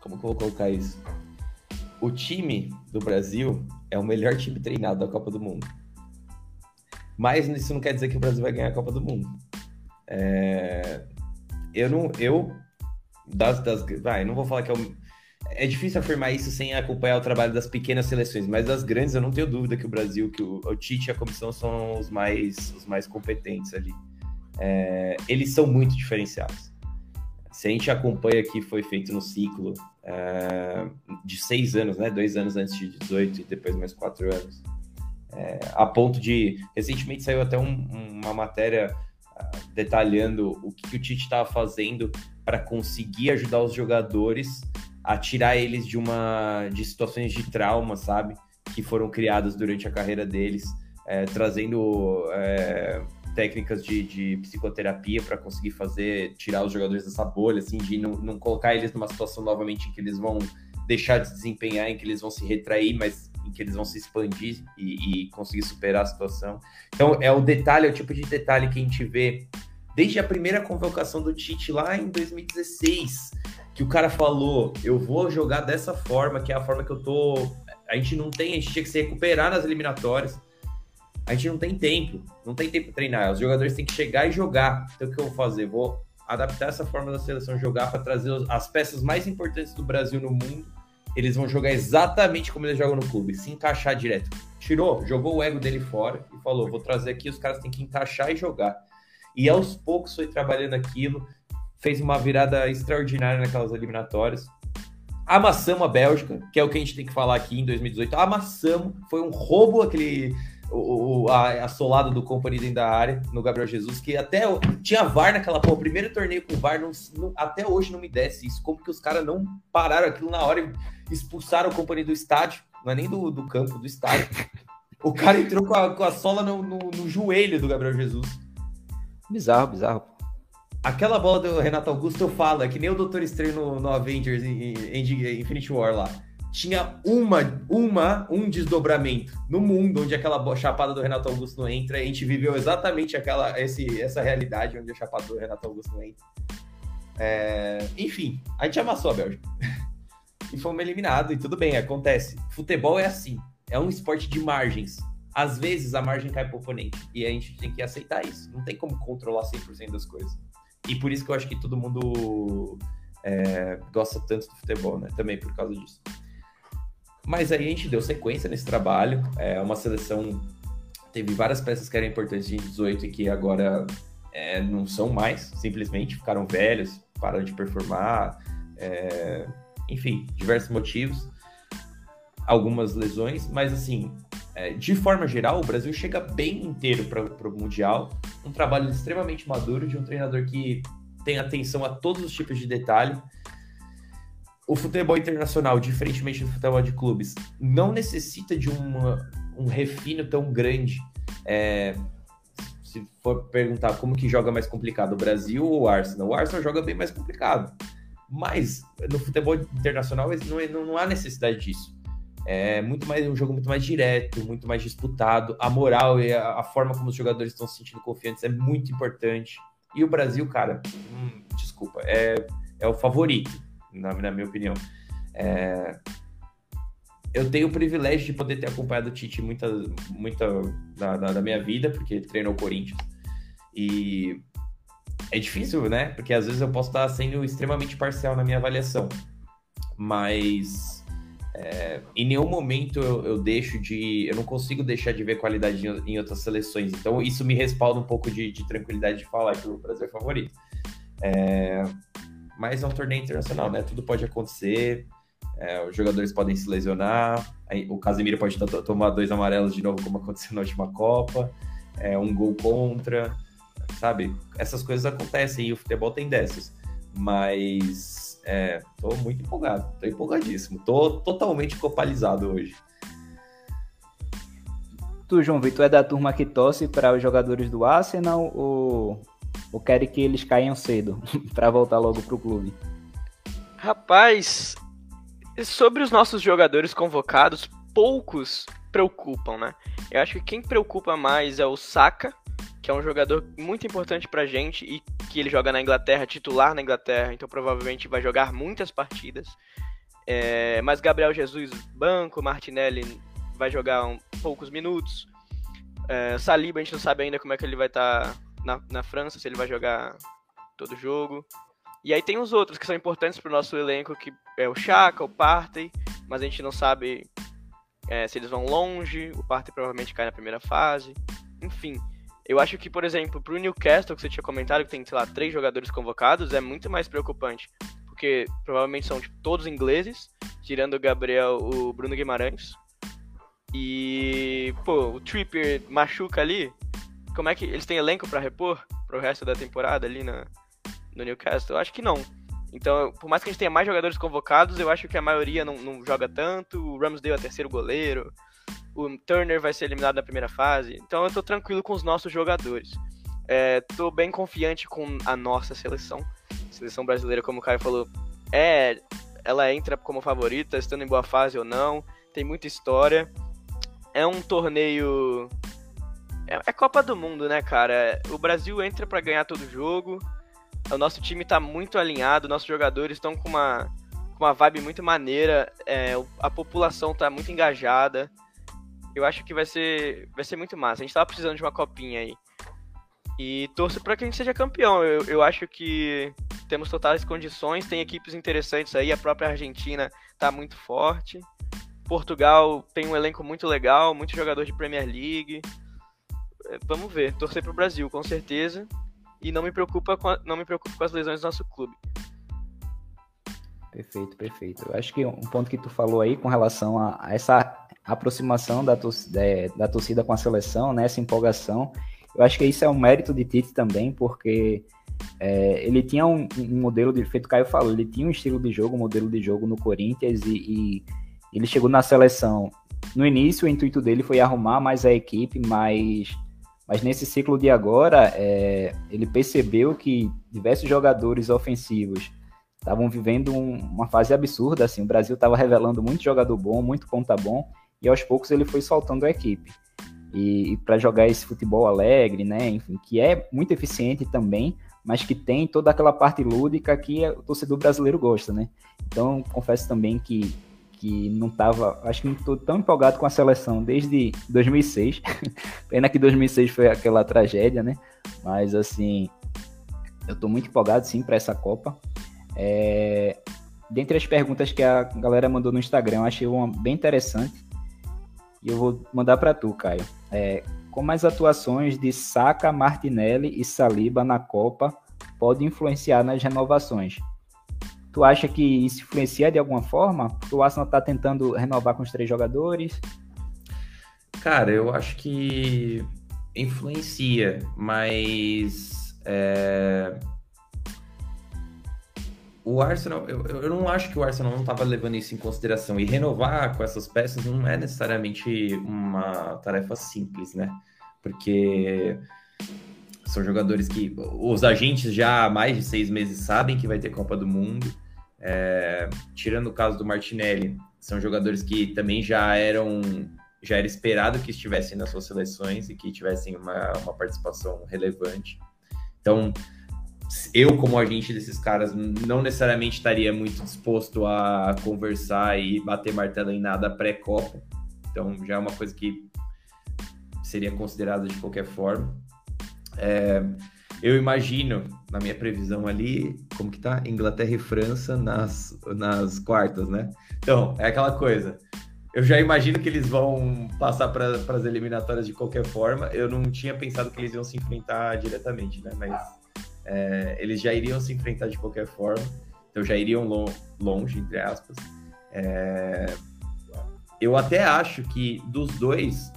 Como que eu vou colocar isso? O time do Brasil é o melhor time treinado da Copa do Mundo. Mas isso não quer dizer que o Brasil vai ganhar a Copa do Mundo. É... Eu não. Eu. Das, das, vai, não vou falar que é o é difícil afirmar isso sem acompanhar o trabalho das pequenas seleções, mas das grandes eu não tenho dúvida que o Brasil, que o, o Tite e a comissão são os mais, os mais competentes ali. É, eles são muito diferenciados. Se a gente acompanha que foi feito no ciclo é, de seis anos, né? Dois anos antes de 18 e depois mais quatro anos. É, a ponto de. Recentemente saiu até um, uma matéria uh, detalhando o que, que o Tite estava fazendo para conseguir ajudar os jogadores a tirar eles de uma de situações de trauma, sabe? Que foram criadas durante a carreira deles, é, trazendo é, técnicas de, de psicoterapia para conseguir fazer, tirar os jogadores dessa bolha, assim, de não, não colocar eles numa situação novamente em que eles vão deixar de se desempenhar, em que eles vão se retrair, mas em que eles vão se expandir e, e conseguir superar a situação. Então, é o detalhe, é o tipo de detalhe que a gente vê desde a primeira convocação do Tite lá em 2016 que o cara falou, eu vou jogar dessa forma, que é a forma que eu tô. A gente não tem, a gente tinha que se recuperar nas eliminatórias. A gente não tem tempo, não tem tempo para treinar. Os jogadores têm que chegar e jogar. Então o que eu vou fazer? Vou adaptar essa forma da seleção jogar para trazer as peças mais importantes do Brasil no mundo. Eles vão jogar exatamente como eles jogam no clube, se encaixar direto. Tirou, jogou o ego dele fora e falou: vou trazer aqui, os caras têm que encaixar e jogar. E aos poucos foi trabalhando aquilo fez uma virada extraordinária naquelas eliminatórias. Amassamos a Bélgica, que é o que a gente tem que falar aqui em 2018. Amassamos, foi um roubo aquele o, a, a solada do Company dentro da área, no Gabriel Jesus, que até tinha VAR naquela porra, primeiro torneio com VAR, não, não, até hoje não me desce isso. Como que os caras não pararam aquilo na hora e expulsaram o Company do estádio, não é nem do, do campo, do estádio. O cara entrou com a, com a sola no, no, no joelho do Gabriel Jesus. Bizarro, bizarro. Aquela bola do Renato Augusto eu falo, é que nem o Doutor Estranho no, no Avengers em, em Infinity War lá. Tinha uma, uma, um desdobramento no mundo onde aquela chapada do Renato Augusto não entra. A gente viveu exatamente aquela, esse, essa realidade onde a chapada do Renato Augusto não entra. É, enfim, a gente amassou a Bélgica. e fomos eliminados, e tudo bem, acontece. Futebol é assim, é um esporte de margens. Às vezes a margem cai pro oponente, e a gente tem que aceitar isso. Não tem como controlar 100% das coisas. E por isso que eu acho que todo mundo é, gosta tanto do futebol, né? Também por causa disso. Mas aí a gente deu sequência nesse trabalho. É uma seleção teve várias peças que eram importantes em 18 e que agora é, não são mais, simplesmente ficaram velhos, pararam de performar, é, enfim, diversos motivos, algumas lesões, mas assim, é, de forma geral, o Brasil chega bem inteiro para o Mundial. Um trabalho extremamente maduro de um treinador que tem atenção a todos os tipos de detalhe. O futebol internacional, diferentemente do futebol de clubes, não necessita de uma, um refino tão grande. É, se for perguntar como que joga mais complicado, o Brasil ou o Arsenal? O Arsenal joga bem mais complicado. Mas no futebol internacional não, é, não, não há necessidade disso. É muito mais um jogo muito mais direto, muito mais disputado. A moral e a, a forma como os jogadores estão se sentindo confiantes é muito importante. E o Brasil, cara, hum, desculpa, é, é o favorito, na, na minha opinião. É, eu tenho o privilégio de poder ter acompanhado o Tite muita, muita da, da, da minha vida, porque ele treinou o Corinthians. E é difícil, né? Porque às vezes eu posso estar sendo extremamente parcial na minha avaliação. Mas é, em nenhum momento eu, eu, deixo de. Eu não consigo deixar de ver qualidade em, em outras seleções. Então, isso me respalda um pouco de, de tranquilidade de falar que o Brasil é favorito. É, mas é um torneio internacional, né? Tudo pode acontecer. É, os jogadores podem se lesionar, o Casemiro pode tomar dois amarelos de novo, como aconteceu na última Copa, é, um gol contra, sabe? Essas coisas acontecem e o futebol tem dessas. Mas é, tô muito empolgado, tô empolgadíssimo, tô totalmente copalizado hoje. Tu, João Vitor, é da turma que torce para os jogadores do Arsenal ou, ou quer que eles caiam cedo para voltar logo pro clube? Rapaz, sobre os nossos jogadores convocados, poucos preocupam, né? Eu acho que quem preocupa mais é o Saka, que é um jogador muito importante pra gente e que ele joga na Inglaterra, titular na Inglaterra, então provavelmente vai jogar muitas partidas. É, mas Gabriel Jesus, banco, Martinelli vai jogar um, poucos minutos. É, Saliba, a gente não sabe ainda como é que ele vai estar tá na, na França, se ele vai jogar todo jogo. E aí tem os outros que são importantes para o nosso elenco, que é o Chaka, o Partey, mas a gente não sabe é, se eles vão longe, o Partey provavelmente cai na primeira fase. Enfim, eu acho que, por exemplo, para o Newcastle, que você tinha comentado, que tem, sei lá, três jogadores convocados, é muito mais preocupante. Porque provavelmente são tipo, todos ingleses, tirando o Gabriel, o Bruno Guimarães. E, pô, o Tripper machuca ali. Como é que eles têm elenco para repor pro resto da temporada ali na, no Newcastle? Eu acho que não. Então, por mais que a gente tenha mais jogadores convocados, eu acho que a maioria não, não joga tanto. O Ramsdale é terceiro goleiro. O Turner vai ser eliminado na primeira fase. Então eu tô tranquilo com os nossos jogadores. É, tô bem confiante com a nossa seleção. seleção brasileira, como o Caio falou, é, ela entra como favorita, estando em boa fase ou não. Tem muita história. É um torneio. É, é Copa do Mundo, né, cara? O Brasil entra para ganhar todo jogo. O nosso time tá muito alinhado, nossos jogadores estão com uma, com uma vibe muito maneira, é, a população tá muito engajada. Eu acho que vai ser, vai ser muito massa. A gente tava precisando de uma copinha aí. E torço para que a gente seja campeão. Eu, eu acho que temos totais condições, tem equipes interessantes aí, a própria Argentina tá muito forte. Portugal tem um elenco muito legal, muito jogador de Premier League. É, vamos ver, torcer pro Brasil, com certeza e não me preocupa com a, não me preocupa com as lesões do nosso clube. Perfeito, perfeito. Eu acho que um ponto que tu falou aí com relação a, a essa aproximação da, torcida, da torcida com a seleção, né, essa empolgação, eu acho que isso é um mérito de Tite também, porque é, ele tinha um, um, modelo de, feito Caio falou, ele tinha um estilo de jogo, um modelo de jogo no Corinthians e, e ele chegou na seleção. No início, o intuito dele foi arrumar mais a equipe, mas mas nesse ciclo de agora, é, ele percebeu que diversos jogadores ofensivos estavam vivendo um, uma fase absurda. Assim, o Brasil estava revelando muito jogador bom, muito ponta bom, e aos poucos ele foi soltando a equipe. E, e para jogar esse futebol alegre, né, enfim, que é muito eficiente também, mas que tem toda aquela parte lúdica que o torcedor brasileiro gosta, né? Então, confesso também que que não estava, acho que não estou tão empolgado com a seleção desde 2006. Pena que 2006 foi aquela tragédia, né? Mas assim, eu estou muito empolgado sim para essa Copa. É... Dentre as perguntas que a galera mandou no Instagram, eu achei uma bem interessante. E eu vou mandar para tu, Caio. É... Como as atuações de Saka, Martinelli e Saliba na Copa podem influenciar nas renovações? Tu acha que isso influencia de alguma forma? Porque o Arsenal está tentando renovar com os três jogadores. Cara, eu acho que influencia, mas é... o Arsenal, eu, eu não acho que o Arsenal não estava levando isso em consideração. E renovar com essas peças não é necessariamente uma tarefa simples, né? Porque são jogadores que os agentes já há mais de seis meses sabem que vai ter Copa do Mundo. É, tirando o caso do Martinelli, são jogadores que também já eram já era esperado que estivessem nas suas seleções e que tivessem uma, uma participação relevante. Então, eu, como agente desses caras, não necessariamente estaria muito disposto a conversar e bater martelo em nada pré-Copa. Então, já é uma coisa que seria considerada de qualquer forma. É, eu imagino, na minha previsão ali, como que tá? Inglaterra e França nas, nas quartas, né? Então, é aquela coisa. Eu já imagino que eles vão passar para as eliminatórias de qualquer forma. Eu não tinha pensado que eles iam se enfrentar diretamente, né? Mas é, eles já iriam se enfrentar de qualquer forma. Então já iriam lo longe, entre aspas. É... Eu até acho que dos dois,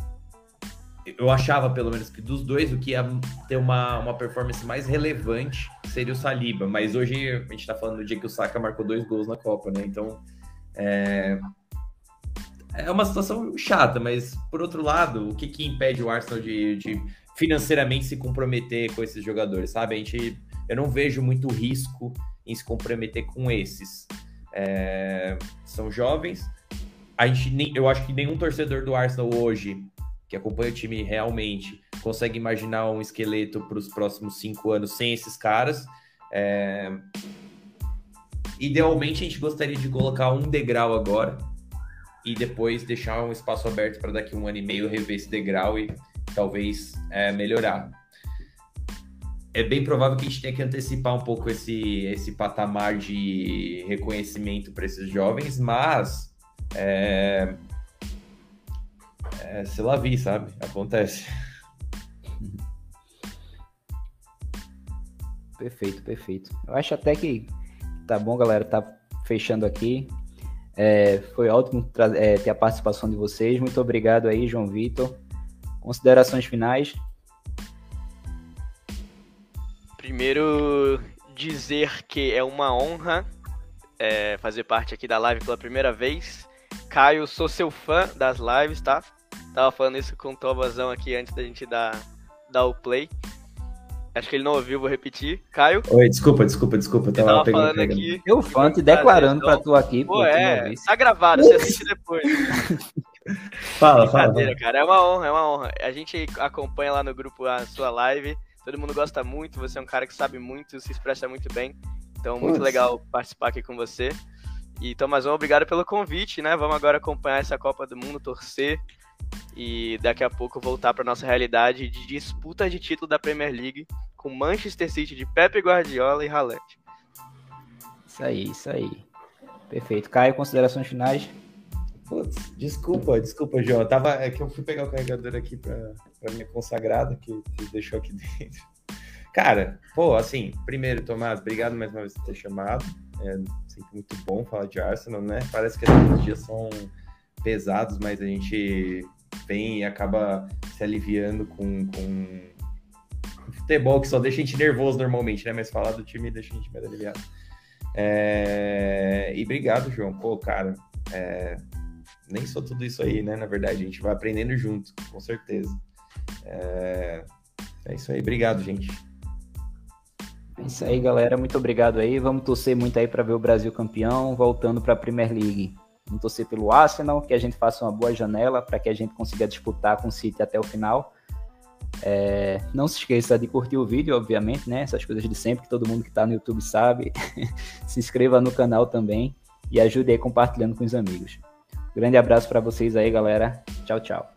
eu achava pelo menos que dos dois o que ia ter uma, uma performance mais relevante seria o Saliba, mas hoje a gente tá falando do dia que o Saka marcou dois gols na Copa, né? Então é, é uma situação chata, mas por outro lado, o que, que impede o Arsenal de, de financeiramente se comprometer com esses jogadores, sabe? A gente, eu não vejo muito risco em se comprometer com esses. É, são jovens. A gente, eu acho que nenhum torcedor do Arsenal hoje que acompanha o time realmente consegue imaginar um esqueleto para os próximos cinco anos sem esses caras. É... Idealmente, a gente gostaria de colocar um degrau agora e depois deixar um espaço aberto para daqui um ano e meio rever esse degrau e talvez é, melhorar. É bem provável que a gente tenha que antecipar um pouco esse, esse patamar de reconhecimento para esses jovens, mas é, é, se lá vi, sabe? Acontece. Perfeito, perfeito. Eu acho até que tá bom, galera. Tá fechando aqui. É, foi ótimo é, ter a participação de vocês. Muito obrigado aí, João Vitor. Considerações finais? Primeiro, dizer que é uma honra é, fazer parte aqui da live pela primeira vez. Caio, sou seu fã das lives, tá? Tava falando isso com o Tobazão aqui antes da gente dar, dar o play. Acho que ele não ouviu, vou repetir. Caio? Oi, desculpa, desculpa, desculpa. Tava, tava falando aqui. Eu fã te declarando pra tu aqui. Pô, é, tá gravado, você assiste depois. fala, fala, fala. cara, é uma honra, é uma honra. A gente acompanha lá no grupo a sua live, todo mundo gosta muito, você é um cara que sabe muito, se expressa muito bem. Então, muito legal participar aqui com você. E Tomazão, obrigado pelo convite, né? Vamos agora acompanhar essa Copa do Mundo, torcer e daqui a pouco voltar para nossa realidade de disputa de título da Premier League com Manchester City de Pepe Guardiola e Haaland. Isso aí, isso aí. Perfeito. Caio, considerações finais? Putz, desculpa, desculpa, João. Tava, é que eu fui pegar o carregador aqui para minha consagrada, que deixou aqui dentro. Cara, pô, assim, primeiro, Tomás, obrigado mais uma vez por ter chamado. É sempre muito bom falar de Arsenal, né? Parece que esses dias são pesados, mas a gente vem e acaba se aliviando com, com futebol que só deixa a gente nervoso normalmente, né? Mas falar do time deixa a gente mais aliviado. É... E obrigado, João. Pô, cara, é... nem sou tudo isso aí, né? Na verdade, a gente vai aprendendo junto, com certeza. É, é isso aí. Obrigado, gente. É isso aí, galera. Muito obrigado aí. Vamos torcer muito aí para ver o Brasil campeão, voltando para a Premier League. Vamos torcer pelo Arsenal, que a gente faça uma boa janela para que a gente consiga disputar com o City até o final. É, não se esqueça de curtir o vídeo, obviamente, né? Essas coisas de sempre que todo mundo que está no YouTube sabe. se inscreva no canal também e ajude aí compartilhando com os amigos. Grande abraço para vocês aí, galera. Tchau, tchau.